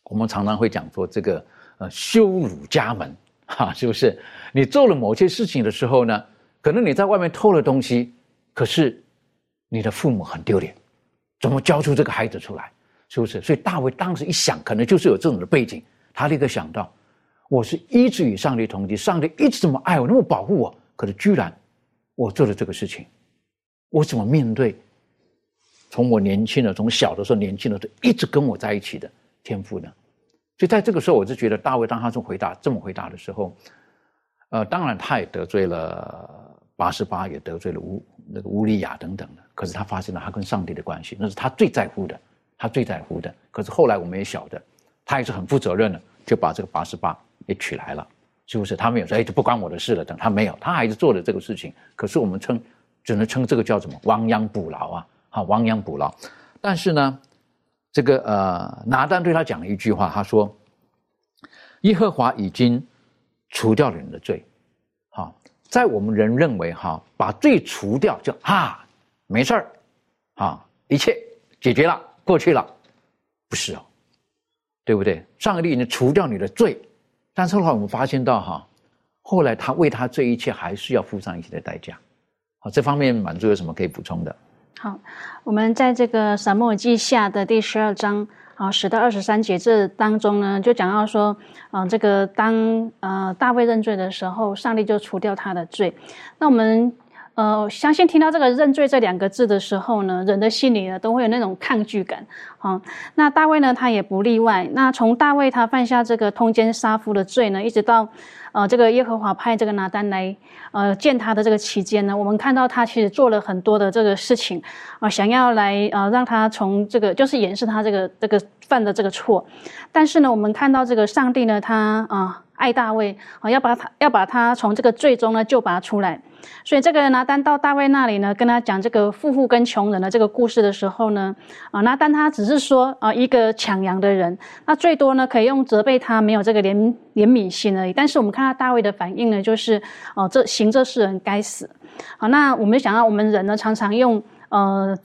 我们常常会讲说这个呃羞辱家门，哈，是不是？你做了某些事情的时候呢，可能你在外面偷了东西，可是你的父母很丢脸，怎么教出这个孩子出来？是不是？所以大卫当时一想，可能就是有这种的背景，他立刻想到。我是一直与上帝同居，上帝一直这么爱我，那么保护我，可是居然我做了这个事情，我怎么面对？从我年轻的，从小的时候年轻的时候一直跟我在一起的天赋呢？所以在这个时候，我就觉得大卫当他这么回答这么回答的时候，呃，当然他也得罪了八十八，也得罪了乌那个乌利亚等等的，可是他发现了他跟上帝的关系，那是他最在乎的，他最在乎的。可是后来我们也晓得，他也是很负责任的，就把这个八十八。也娶来了，是不是？他没有说，哎，这不关我的事了。等他没有，他还是做了这个事情。可是我们称，只能称这个叫什么？亡羊补牢啊！好，亡羊补牢。但是呢，这个呃，拿单对他讲了一句话，他说：“耶和华已经除掉了人的罪。”好，在我们人认为哈，把罪除掉就哈没事儿，啊，一切解决了，过去了，不是哦，对不对？上帝已经除掉你的罪。但是的话，我们发现到哈，后来他为他这一切还是要付上一些的代价。好，这方面满足有什么可以补充的？好，我们在这个撒母记下的第十二章啊十到二十三节这当中呢，就讲到说，啊，这个当呃大卫认罪的时候，上帝就除掉他的罪。那我们。呃，相信听到这个“认罪”这两个字的时候呢，人的心里呢都会有那种抗拒感啊。那大卫呢，他也不例外。那从大卫他犯下这个通奸杀夫的罪呢，一直到呃，这个耶和华派这个拿单来，呃，见他的这个期间呢，我们看到他其实做了很多的这个事情，啊，想要来呃让他从这个就是掩饰他这个这个犯的这个错，但是呢，我们看到这个上帝呢，他啊爱大卫啊，要把他要把他从这个罪中呢救拔出来。所以这个拿单到大卫那里呢，跟他讲这个富户跟穷人的这个故事的时候呢，啊，拿单他只是说啊，一个抢羊的人，那最多呢可以用责备他没有这个怜怜悯心而已。但是我们看到大卫的反应呢，就是哦，这行这世人该死。好，那我们想到我们人呢，常常用呃。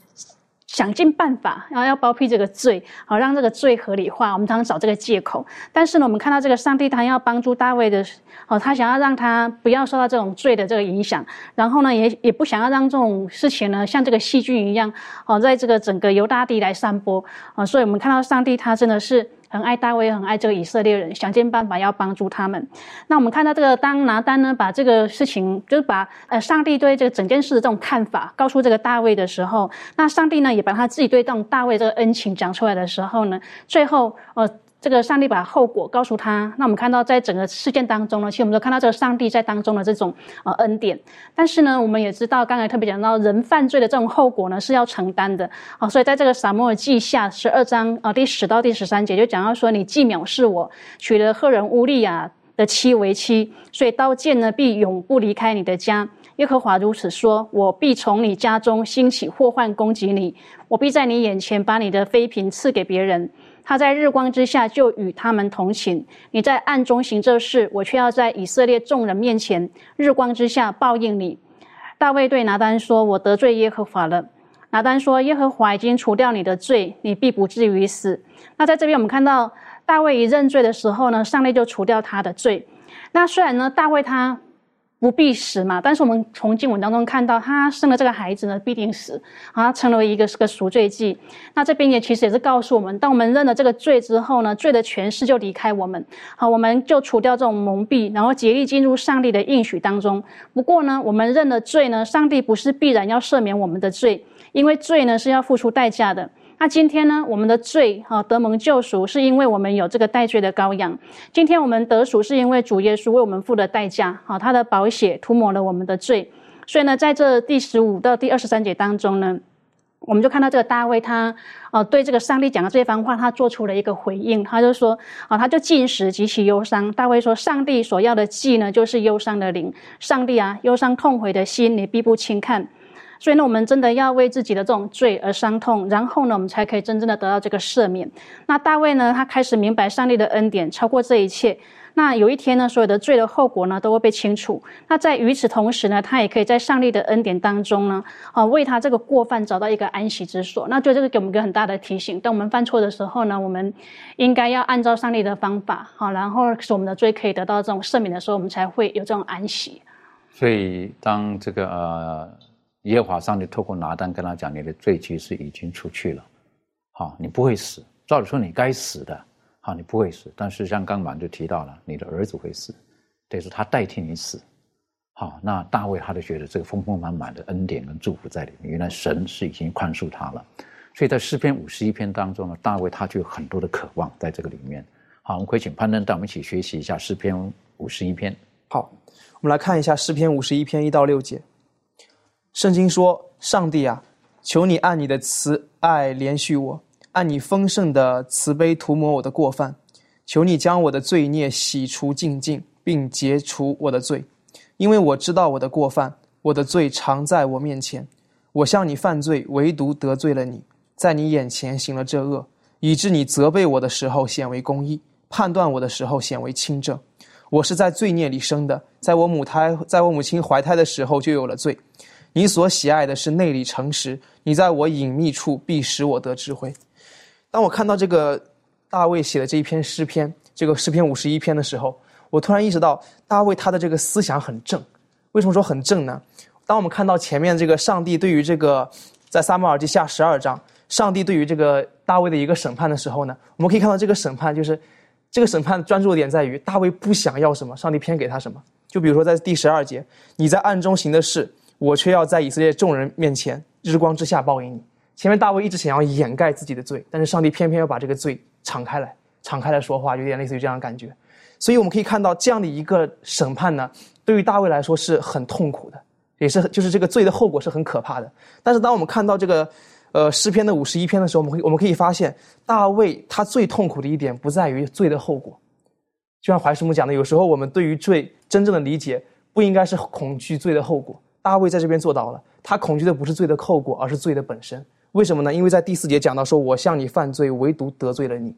想尽办法，然后要包庇这个罪，好让这个罪合理化。我们常常找这个借口，但是呢，我们看到这个上帝他要帮助大卫的，哦，他想要让他不要受到这种罪的这个影响，然后呢，也也不想要让这种事情呢像这个细菌一样，哦，在这个整个犹大地来散播，啊，所以我们看到上帝他真的是。很爱大卫，很爱这个以色列人，想尽办法要帮助他们。那我们看到这个，当拿丹呢把这个事情，就是把呃上帝对这个整件事的这种看法告诉这个大卫的时候，那上帝呢也把他自己对这种大卫这个恩情讲出来的时候呢，最后呃。这个上帝把后果告诉他，那我们看到在整个事件当中呢，其实我们都看到这个上帝在当中的这种呃恩典。但是呢，我们也知道，刚才特别讲到人犯罪的这种后果呢是要承担的啊。所以在这个撒母耳记下十二章啊第十到第十三节就讲到说，你既藐视我，娶了赫人乌利亚的妻为妻，所以刀剑呢必永不离开你的家。耶和华如此说：我必从你家中兴起祸患攻击你，我必在你眼前把你的妃嫔赐给别人。他在日光之下就与他们同寝，你在暗中行这事，我却要在以色列众人面前日光之下报应你。大卫对拿单说：“我得罪耶和华了。”拿单说：“耶和华已经除掉你的罪，你必不至于死。”那在这边我们看到大卫一认罪的时候呢，上帝就除掉他的罪。那虽然呢，大卫他。不必死嘛？但是我们从经文当中看到，他生了这个孩子呢，必定死啊，成为一个是个赎罪祭。那这边也其实也是告诉我们，当我们认了这个罪之后呢，罪的权势就离开我们，好，我们就除掉这种蒙蔽，然后竭力进入上帝的应许当中。不过呢，我们认了罪呢，上帝不是必然要赦免我们的罪，因为罪呢是要付出代价的。那今天呢，我们的罪哈得蒙救赎，是因为我们有这个代罪的羔羊。今天我们得赎，是因为主耶稣为我们付的代价，哈，他的宝血涂抹了我们的罪。所以呢，在这第十五到第二十三节当中呢，我们就看到这个大卫他，呃，对这个上帝讲的这番话，他做出了一个回应，他就说，啊，他就进食极其忧伤。大卫说，上帝所要的祭呢，就是忧伤的灵。上帝啊，忧伤痛悔的心，你必不轻看。所以呢，我们真的要为自己的这种罪而伤痛，然后呢，我们才可以真正的得到这个赦免。那大卫呢，他开始明白上帝的恩典超过这一切。那有一天呢，所有的罪的后果呢，都会被清除。那在与此同时呢，他也可以在上帝的恩典当中呢，啊，为他这个过犯找到一个安息之所。那就这个给我们一个很大的提醒：当我们犯错的时候呢，我们应该要按照上帝的方法，好，然后使我们的罪可以得到这种赦免的时候，我们才会有这种安息。所以，当这个呃。耶和华上帝透过拿单跟他讲：“你的罪其实已经出去了，好，你不会死。照理说你该死的，好，你不会死。但是像刚满就提到了，你的儿子会死，等于说他代替你死。好，那大卫他就觉得这个丰丰满满的恩典跟祝福在里面，原来神是已经宽恕他了。所以在诗篇五十一篇当中呢，大卫他就有很多的渴望在这个里面。好，我们可以请攀登带我们一起学习一下诗篇五十一篇。好，我们来看一下诗篇五十一篇一到六节。圣经说：“上帝啊，求你按你的慈爱怜恤我，按你丰盛的慈悲涂抹我的过犯。求你将我的罪孽洗除净尽，并结除我的罪，因为我知道我的过犯，我的罪常在我面前。我向你犯罪，唯独得罪了你，在你眼前行了这恶，以致你责备我的时候显为公义，判断我的时候显为清正。我是在罪孽里生的，在我母胎，在我母亲怀胎的时候就有了罪。”你所喜爱的是内里诚实，你在我隐秘处必使我得智慧。当我看到这个大卫写的这一篇诗篇，这个诗篇五十一篇的时候，我突然意识到大卫他的这个思想很正。为什么说很正呢？当我们看到前面这个上帝对于这个在撒母耳记下十二章，上帝对于这个大卫的一个审判的时候呢，我们可以看到这个审判就是这个审判专注的点在于大卫不想要什么，上帝偏给他什么。就比如说在第十二节，你在暗中行的事。我却要在以色列众人面前日光之下报应你。前面大卫一直想要掩盖自己的罪，但是上帝偏偏要把这个罪敞开来，敞开来说话，有点类似于这样的感觉。所以我们可以看到这样的一个审判呢，对于大卫来说是很痛苦的，也是就是这个罪的后果是很可怕的。但是当我们看到这个，呃诗篇的五十一篇的时候，我们可以我们可以发现，大卫他最痛苦的一点不在于罪的后果，就像怀师母讲的，有时候我们对于罪真正的理解不应该是恐惧罪的后果。大卫在这边做到了，他恐惧的不是罪的后果，而是罪的本身。为什么呢？因为在第四节讲到说，我向你犯罪，唯独得罪了你。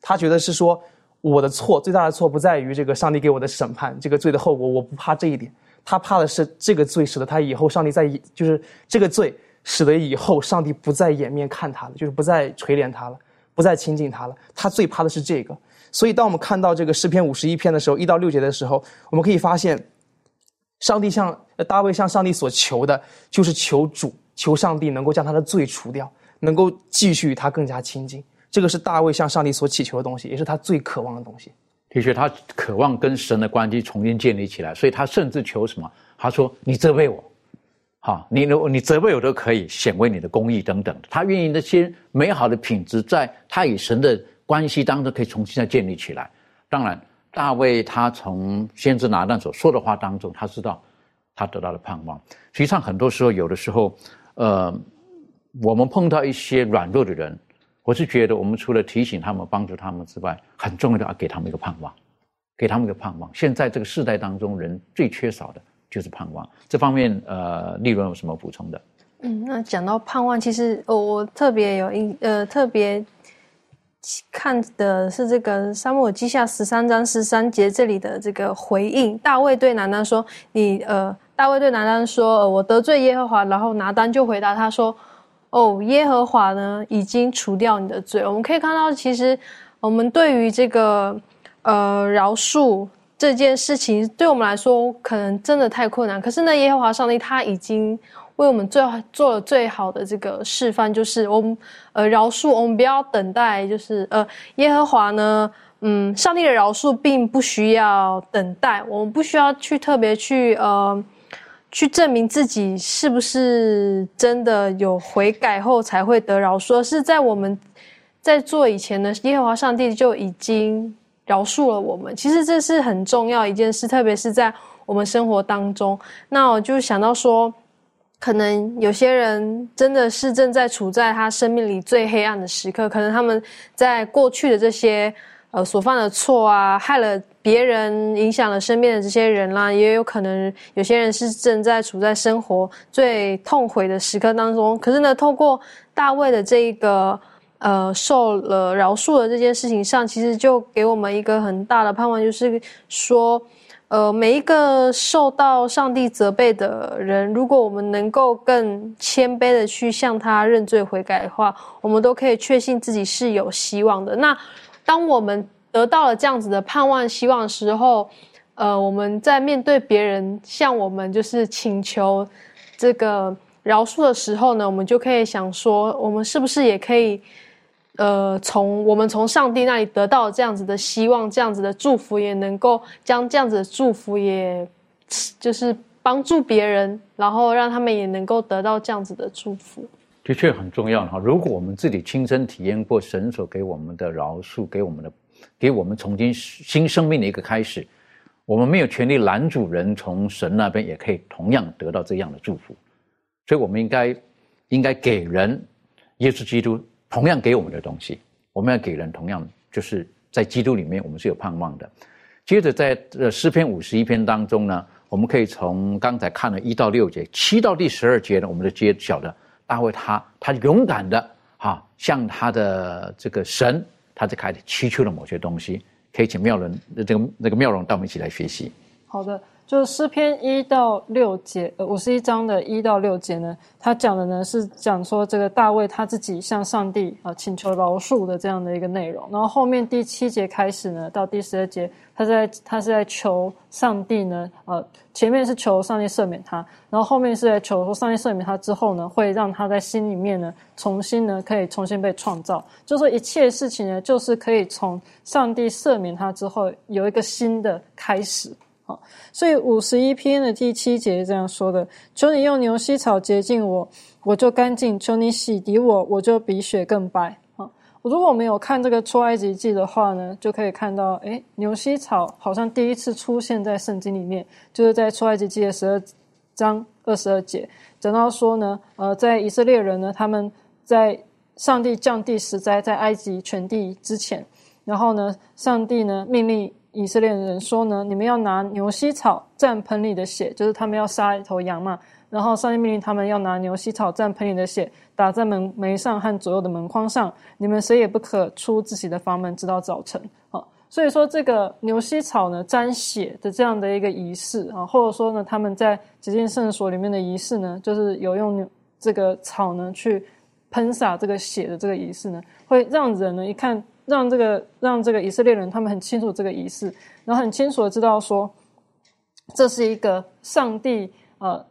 他觉得是说。我的错最大的错不在于这个上帝给我的审判，这个罪的后果我不怕这一点，他怕的是这个罪使得他以后上帝在就是这个罪使得以后上帝不再掩面看他了，就是不再垂怜他了，不再亲近他了。他最怕的是这个。所以当我们看到这个诗篇五十一篇的时候，一到六节的时候，我们可以发现，上帝向大卫向上帝所求的就是求主求上帝能够将他的罪除掉，能够继续与他更加亲近。这个是大卫向上帝所祈求的东西，也是他最渴望的东西。的确，他渴望跟神的关系重新建立起来，所以他甚至求什么？他说：“你责备我，好，你如你责备我都可以显为你的公义等等。”他愿意那些美好的品质，在他与神的关系当中可以重新再建立起来。当然，大卫他从先知拿旦所说的话当中，他知道他得到了盼望。实际上，很多时候，有的时候，呃，我们碰到一些软弱的人。我是觉得，我们除了提醒他们、帮助他们之外，很重要的要给他们一个盼望，给他们一个盼望。现在这个世代当中，人最缺少的就是盼望。这方面，呃，利润有什么补充的？嗯，那讲到盼望，其实我特别有一呃特别看的是这个《沙漠记下》十三章十三节这里的这个回应。大卫对拿单说：“你呃，大卫对拿单说，我得罪耶和华。”然后拿单就回答他说。哦，耶和华呢已经除掉你的罪。我们可以看到，其实我们对于这个呃饶恕这件事情，对我们来说可能真的太困难。可是呢，耶和华上帝他已经为我们最做了最好的这个示范，就是我们呃饶恕，我们不要等待，就是呃耶和华呢，嗯，上帝的饶恕并不需要等待，我们不需要去特别去呃。去证明自己是不是真的有悔改后才会得饶恕，是在我们在做以前呢，耶和华上帝就已经饶恕了我们。其实这是很重要一件事，特别是在我们生活当中。那我就想到说，可能有些人真的是正在处在他生命里最黑暗的时刻，可能他们在过去的这些呃所犯的错啊，害了。别人影响了身边的这些人啦，也有可能有些人是正在处在生活最痛悔的时刻当中。可是呢，透过大卫的这一个呃受了饶恕的这件事情上，其实就给我们一个很大的盼望，就是说，呃，每一个受到上帝责备的人，如果我们能够更谦卑的去向他认罪悔改的话，我们都可以确信自己是有希望的。那当我们得到了这样子的盼望、希望的时候，呃，我们在面对别人向我们就是请求这个饶恕的时候呢，我们就可以想说，我们是不是也可以，呃，从我们从上帝那里得到这样子的希望、这样子的祝福，也能够将这样子的祝福，也就是帮助别人，然后让他们也能够得到这样子的祝福。的确很重要哈。如果我们自己亲身体验过神所给我们的饶恕，给我们的。给我们重新新生命的一个开始，我们没有权利拦阻人从神那边也可以同样得到这样的祝福，所以我们应该应该给人耶稣基督同样给我们的东西，我们要给人同样就是在基督里面我们是有盼望的。接着在呃诗篇五十一篇当中呢，我们可以从刚才看了一到六节，七到第十二节呢，我们就揭晓的大卫他他勇敢的哈向他的这个神。他就开始祈求了某些东西，可以请妙人这个那个妙容带我们一起来学习。好的。就是诗篇一到六节，呃，五十一章的一到六节呢，他讲的呢是讲说这个大卫他自己向上帝啊请求饶恕的这样的一个内容。然后后面第七节开始呢，到第十二节，他在他是在求上帝呢，呃，前面是求上帝赦免他，然后后面是在求说上帝赦免他之后呢，会让他在心里面呢重新呢可以重新被创造，就说一切事情呢，就是可以从上帝赦免他之后有一个新的开始。所以五十一篇的第七节这样说的：“求你用牛膝草洁净我，我就干净；求你洗涤我，我就比雪更白。”啊，如果我们有看这个出埃及记的话呢，就可以看到，哎，牛膝草好像第一次出现在圣经里面，就是在出埃及记的十二章二十二节，讲到说呢，呃，在以色列人呢，他们在上帝降地十灾在埃及全地之前，然后呢，上帝呢命令以色列人说呢，你们要拿牛膝草蘸盆里的血，就是他们要杀一头羊嘛。然后上帝命令他们要拿牛膝草蘸盆里的血打在门楣上和左右的门框上，你们谁也不可出自己的房门直到早晨。啊，所以说这个牛膝草呢沾血的这样的一个仪式啊，或者说呢他们在洁净圣所里面的仪式呢，就是有用牛这个草呢去喷洒这个血的这个仪式呢，会让人呢一看，让这个让这个以色列人他们很清楚这个仪式，然后很清楚的知道说，这是一个上帝呃。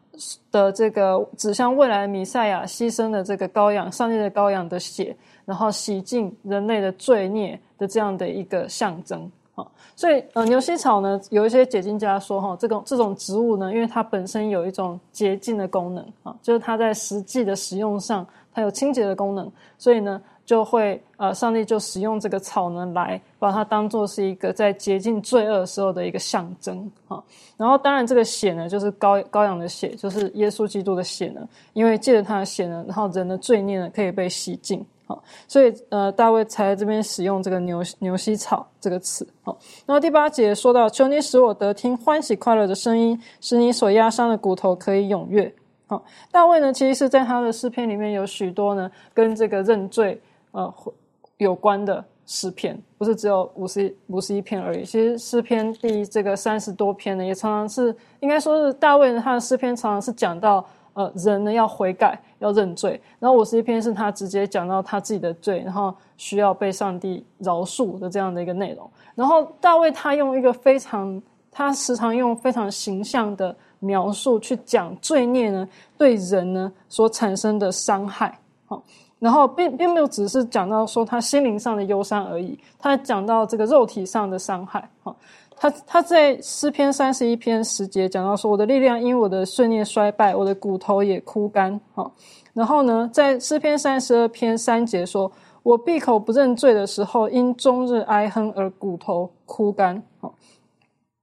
的这个指向未来弥赛亚牺牲的这个羔羊，上帝的羔羊的血，然后洗净人类的罪孽的这样的一个象征啊。所以呃，牛膝草呢，有一些解经家说哈，这种这种植物呢，因为它本身有一种洁净的功能啊，就是它在实际的使用上，它有清洁的功能，所以呢。就会呃，上帝就使用这个草呢，来把它当做是一个在洁净罪恶时候的一个象征啊。然后当然这个血呢，就是羔羔羊的血，就是耶稣基督的血呢，因为借着他的血呢，然后人的罪孽呢可以被洗净啊。所以呃，大卫才在这边使用这个牛牛膝草这个词啊。然后第八节说到，求你使我得听欢喜快乐的声音，使你所压伤的骨头可以踊跃。好，大卫呢，其实是在他的诗篇里面有许多呢，跟这个认罪。呃，有关的诗篇不是只有五十五十一篇而已。其实诗篇第这个三十多篇呢，也常常是应该说是大卫呢，他的诗篇常常是讲到呃人呢要悔改要认罪，然后五十一篇是他直接讲到他自己的罪，然后需要被上帝饶恕的这样的一个内容。然后大卫他用一个非常，他时常用非常形象的描述去讲罪孽呢对人呢所产生的伤害，好。然后并并没有只是讲到说他心灵上的忧伤而已，他讲到这个肉体上的伤害。哈，他他在诗篇三十一篇十节讲到说，我的力量因我的岁月衰败，我的骨头也枯干。哈，然后呢，在诗篇三十二篇三节说，我闭口不认罪的时候，因终日哀哼而骨头枯干。哈，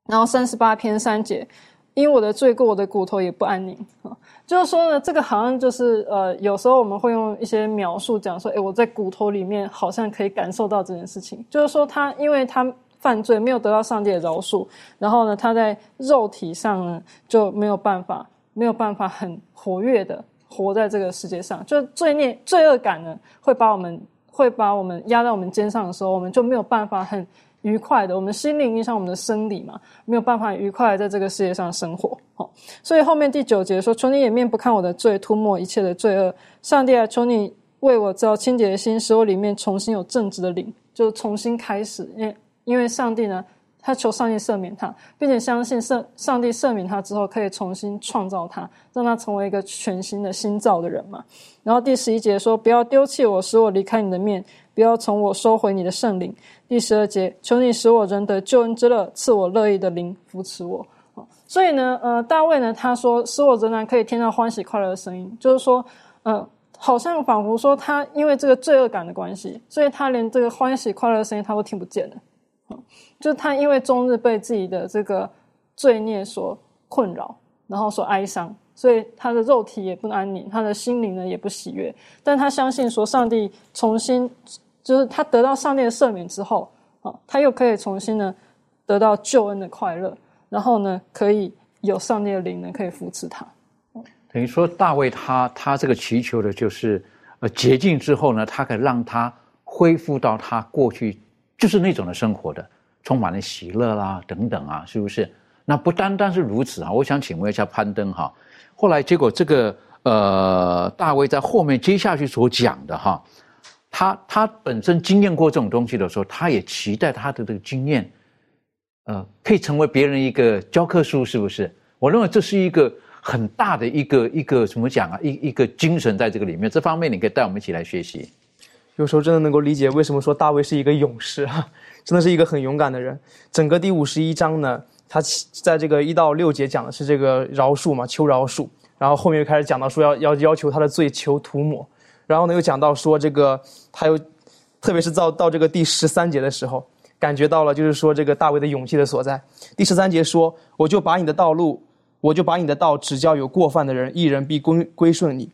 然后三十八篇三节。因我的罪过，我的骨头也不安宁哈。就是说呢，这个好像就是呃，有时候我们会用一些描述讲说，诶，我在骨头里面好像可以感受到这件事情。就是说，他因为他犯罪没有得到上帝的饶恕，然后呢，他在肉体上呢就没有办法，没有办法很活跃的活在这个世界上。就罪孽、罪恶感呢，会把我们会把我们压在我们肩上的时候，我们就没有办法很。愉快的，我们心灵影响我们的生理嘛，没有办法愉快在这个世界上生活。好，所以后面第九节说：“求你掩面不看我的罪，涂抹一切的罪恶。上帝啊，求你为我造清洁的心，使我里面重新有正直的灵，就重新开始。因因为上帝呢，他求上帝赦免他，并且相信圣上帝赦免他之后，可以重新创造他，让他成为一个全新的新造的人嘛。然后第十一节说：不要丢弃我，使我离开你的面。”不要从我收回你的圣灵。第十二节，求你使我仍得救恩之乐，赐我乐意的灵扶持我。所以呢，呃，大卫呢，他说，使我仍然可以听到欢喜快乐的声音，就是说，呃，好像仿佛说他因为这个罪恶感的关系，所以他连这个欢喜快乐的声音他都听不见了。就他因为终日被自己的这个罪孽所困扰，然后所哀伤。所以他的肉体也不安宁，他的心灵呢也不喜悦。但他相信说，上帝重新。就是他得到上帝的赦免之后，啊，他又可以重新呢得到救恩的快乐，然后呢可以有上帝的灵呢可以扶持他。等于说大卫他他这个祈求的就是呃洁净之后呢，他可以让他恢复到他过去就是那种的生活的，充满了喜乐啦等等啊，是不是？那不单单是如此啊，我想请问一下攀登哈，后来结果这个呃大卫在后面接下去所讲的哈。他他本身经验过这种东西的时候，他也期待他的这个经验，呃，可以成为别人一个教科书，是不是？我认为这是一个很大的一个一个怎么讲啊？一一个精神在这个里面。这方面你可以带我们一起来学习。有时候真的能够理解为什么说大卫是一个勇士啊，真的是一个很勇敢的人。整个第五十一章呢，他在这个一到六节讲的是这个饶恕嘛，求饶恕，然后后面又开始讲到说要要要求他的罪求涂抹。然后呢，又讲到说这个，他又特别是到到这个第十三节的时候，感觉到了就是说这个大卫的勇气的所在。第十三节说：“我就把你的道路，我就把你的道指教有过犯的人，一人必归归顺你。”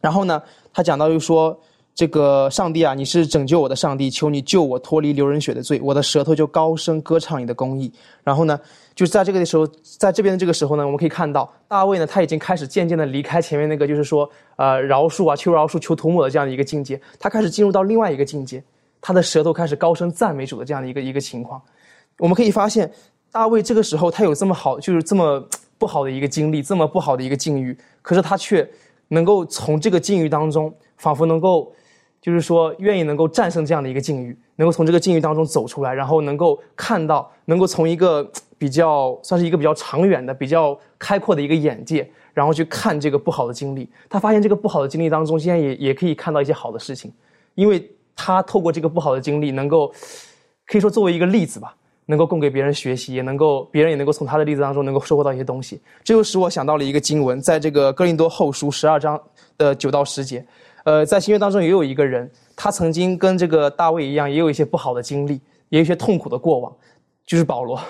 然后呢，他讲到又说。这个上帝啊，你是拯救我的上帝，求你救我脱离流人血的罪，我的舌头就高声歌唱你的公义。然后呢，就是在这个的时候，在这边的这个时候呢，我们可以看到大卫呢，他已经开始渐渐的离开前面那个就是说呃饶恕啊、求饶恕、求涂抹的这样的一个境界，他开始进入到另外一个境界，他的舌头开始高声赞美主的这样的一个一个情况。我们可以发现，大卫这个时候他有这么好，就是这么不好的一个经历，这么不好的一个境遇，可是他却能够从这个境遇当中，仿佛能够。就是说，愿意能够战胜这样的一个境遇，能够从这个境遇当中走出来，然后能够看到，能够从一个比较算是一个比较长远的、比较开阔的一个眼界，然后去看这个不好的经历。他发现这个不好的经历当中，现在也也可以看到一些好的事情，因为他透过这个不好的经历，能够可以说作为一个例子吧，能够供给别人学习，也能够别人也能够从他的例子当中能够收获到一些东西。这就使我想到了一个经文，在这个哥林多后书十二章的九到十节。呃，在新约当中也有一个人，他曾经跟这个大卫一样，也有一些不好的经历，也有一些痛苦的过往，就是保罗。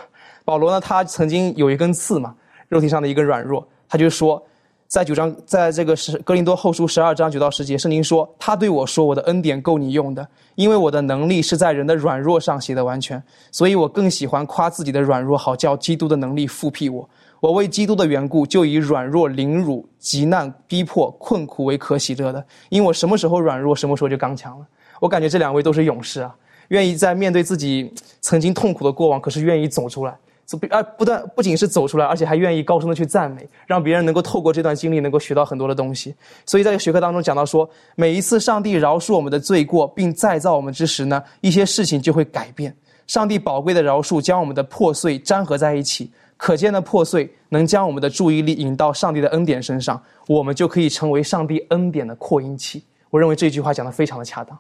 保罗呢，他曾经有一根刺嘛，肉体上的一个软弱，他就说，在九章，在这个是哥林多后书十二章九到十节，圣经说，他对我说，我的恩典够你用的，因为我的能力是在人的软弱上写的完全，所以我更喜欢夸自己的软弱，好叫基督的能力复辟我。我为基督的缘故，就以软弱、凌辱、极难、逼迫、困苦为可喜乐的，因为我什么时候软弱，什么时候就刚强了。我感觉这两位都是勇士啊，愿意在面对自己曾经痛苦的过往，可是愿意走出来，走啊不但不仅是走出来，而且还愿意高声的去赞美，让别人能够透过这段经历，能够学到很多的东西。所以在这学科当中讲到说，每一次上帝饶恕我们的罪过，并再造我们之时呢，一些事情就会改变。上帝宝贵的饶恕，将我们的破碎粘合在一起。可见的破碎能将我们的注意力引到上帝的恩典身上，我们就可以成为上帝恩典的扩音器。我认为这句话讲的非常的恰当。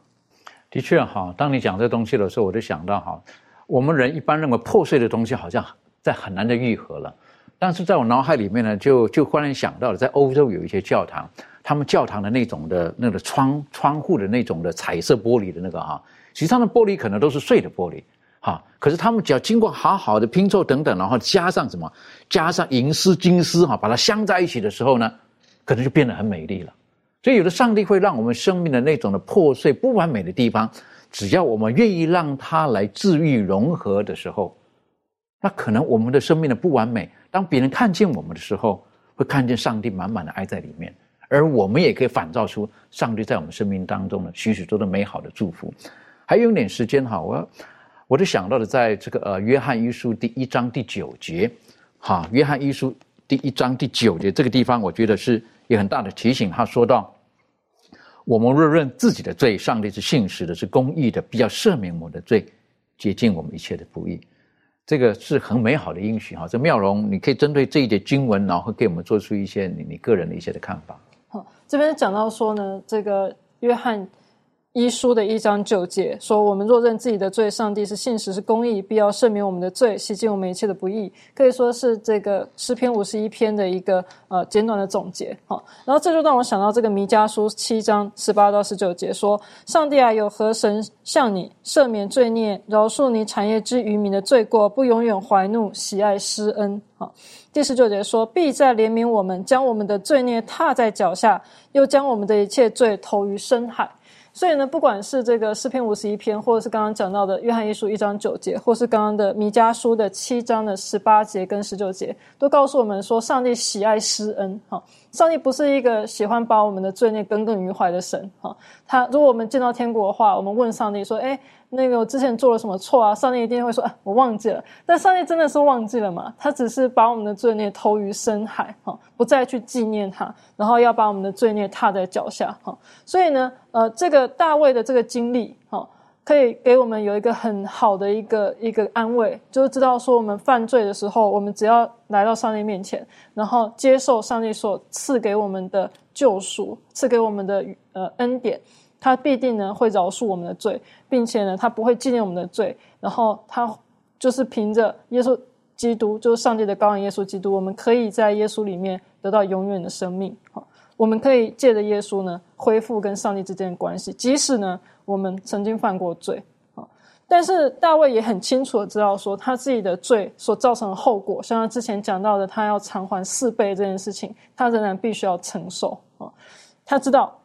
的确哈，当你讲这东西的时候，我就想到哈，我们人一般认为破碎的东西好像在很难的愈合了，但是在我脑海里面呢，就就忽然想到了，在欧洲有一些教堂，他们教堂的那种的那个窗窗户的那种的彩色玻璃的那个哈，实际上的玻璃可能都是碎的玻璃。哈，可是他们只要经过好好的拼凑等等，然后加上什么，加上银丝、金丝，哈，把它镶在一起的时候呢，可能就变得很美丽了。所以，有的上帝会让我们生命的那种的破碎、不完美的地方，只要我们愿意让它来治愈、融合的时候，那可能我们的生命的不完美，当别人看见我们的时候，会看见上帝满满的爱在里面，而我们也可以反照出上帝在我们生命当中的许许多多美好的祝福。还有一点时间哈，我要。我就想到了，在这个呃《约翰一书》第一章第九节，哈，《约翰一书》第一章第九节这个地方，我觉得是有很大的提醒。他说到：“我们若认自己的罪，上帝是信实的，是公义的，必要赦免我们的罪，接近我们一切的不义。”这个是很美好的应许哈。这妙容，你可以针对这一节经文，然后给我们做出一些你你个人的一些的看法。好，这边讲到说呢，这个约翰。一书的一章九节说：“我们若认自己的罪，上帝是信实，是公义，必要赦免我们的罪，洗净我们一切的不义。”可以说是这个诗篇五十一篇的一个呃简短的总结。好，然后这就让我想到这个弥迦书七章十八到十九节说：“上帝啊，有何神向你赦免罪孽，饶恕你产业之渔民的罪过，不永远怀怒，喜爱施恩？”好，第十九节说：“必在怜悯我们，将我们的罪孽踏在脚下，又将我们的一切罪投于深海。”所以呢，不管是这个诗篇五十一篇，或者是刚刚讲到的约翰一书一章九节，或是刚刚的弥迦书的七章的十八节跟十九节，都告诉我们说，上帝喜爱施恩。哈，上帝不是一个喜欢把我们的罪孽耿耿于怀的神。哈，他如果我们见到天国的话，我们问上帝说：“哎。”那个我之前做了什么错啊？上帝一定会说：“啊，我忘记了。”但上帝真的是忘记了吗？他只是把我们的罪孽投于深海，哈，不再去纪念他，然后要把我们的罪孽踏在脚下，哈。所以呢，呃，这个大卫的这个经历，哈，可以给我们有一个很好的一个一个安慰，就是知道说我们犯罪的时候，我们只要来到上帝面前，然后接受上帝所赐给我们的救赎，赐给我们的呃恩典。他必定呢会饶恕我们的罪，并且呢他不会纪念我们的罪，然后他就是凭着耶稣基督，就是上帝的羔羊耶稣基督，我们可以在耶稣里面得到永远的生命。好，我们可以借着耶稣呢，恢复跟上帝之间的关系，即使呢，我们曾经犯过罪啊。但是大卫也很清楚的知道，说他自己的罪所造成的后果，像他之前讲到的，他要偿还四倍这件事情，他仍然必须要承受啊。他知道。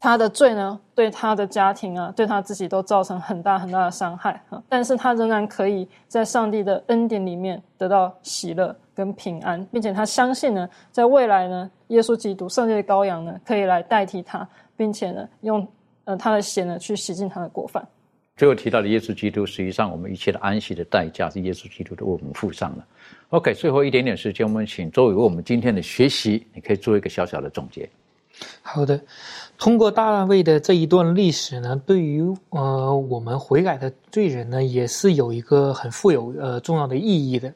他的罪呢，对他的家庭啊，对他自己都造成很大很大的伤害啊。但是他仍然可以在上帝的恩典里面得到喜乐跟平安，并且他相信呢，在未来呢，耶稣基督圣洁的羔羊呢，可以来代替他，并且呢，用呃他的血呢去洗净他的过犯。最后提到的耶稣基督，实际上我们一切的安息的代价是耶稣基督的为我们付上了。OK，最后一点点时间，我们请周伟为我们今天的学习，你可以做一个小小的总结。好的。通过大卫的这一段历史呢，对于呃我们悔改的罪人呢，也是有一个很富有呃重要的意义的。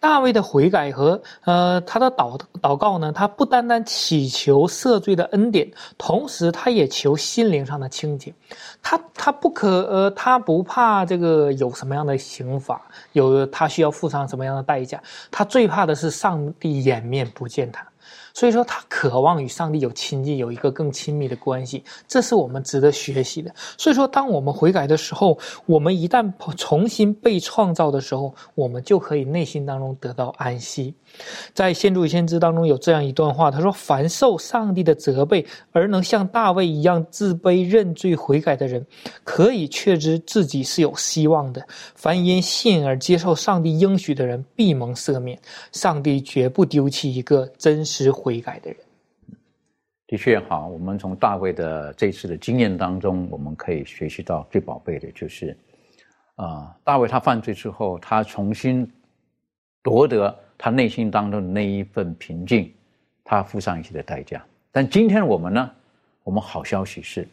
大卫的悔改和呃他的祷祷告呢，他不单单祈求赦罪的恩典，同时他也求心灵上的清洁。他他不可呃他不怕这个有什么样的刑罚，有他需要付上什么样的代价，他最怕的是上帝掩面不见他。所以说，他渴望与上帝有亲近，有一个更亲密的关系，这是我们值得学习的。所以说，当我们悔改的时候，我们一旦重新被创造的时候，我们就可以内心当中得到安息。在《先祖与先知》当中有这样一段话，他说：“凡受上帝的责备而能像大卫一样自卑认罪悔改的人，可以确知自己是有希望的。凡因信而接受上帝应许的人，必蒙赦免。上帝绝不丢弃一个真实悔改的人。”的确，哈，我们从大卫的这次的经验当中，我们可以学习到最宝贝的就是，啊，大卫他犯罪之后，他重新夺得。他内心当中的那一份平静，他付上一些的代价。但今天我们呢？我们好消息是，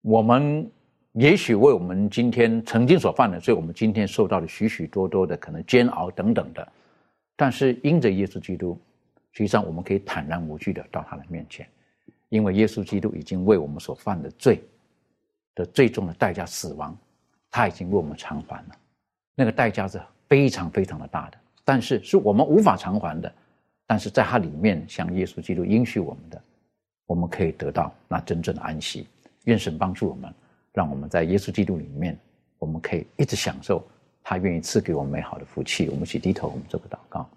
我们也许为我们今天曾经所犯的罪，我们今天受到了许许多多的可能煎熬等等的。但是因着耶稣基督，实际上我们可以坦然无惧的到他的面前，因为耶稣基督已经为我们所犯的罪的最终的代价——死亡，他已经为我们偿还了。那个代价是非常非常的大的。但是是我们无法偿还的，但是在它里面，像耶稣基督应许我们的，我们可以得到那真正的安息。愿神帮助我们，让我们在耶稣基督里面，我们可以一直享受他愿意赐给我们美好的福气。我们一起低头，我们做个祷告。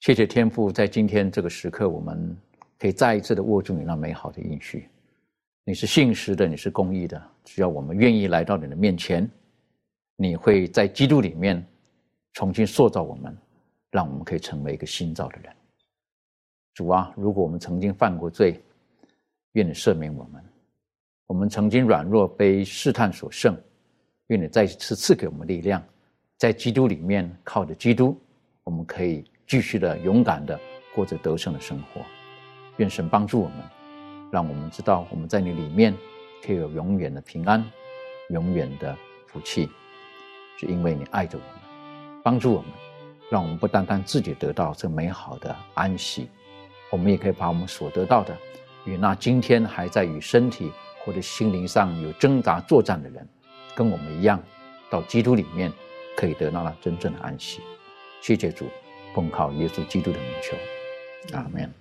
谢谢天父，在今天这个时刻，我们可以再一次的握住你那美好的应许。你是信实的，你是公义的，只要我们愿意来到你的面前，你会在基督里面。重新塑造我们，让我们可以成为一个新造的人。主啊，如果我们曾经犯过罪，愿你赦免我们；我们曾经软弱被试探所胜，愿你再次赐给我们力量，在基督里面靠着基督，我们可以继续的勇敢的过着得胜的生活。愿神帮助我们，让我们知道我们在你里面可以有永远的平安、永远的福气，是因为你爱着我。帮助我们，让我们不单单自己得到这美好的安息，我们也可以把我们所得到的，与那今天还在与身体或者心灵上有挣扎作战的人，跟我们一样，到基督里面可以得到了真正的安息。谢谢主，奉靠耶稣基督的名求，阿门。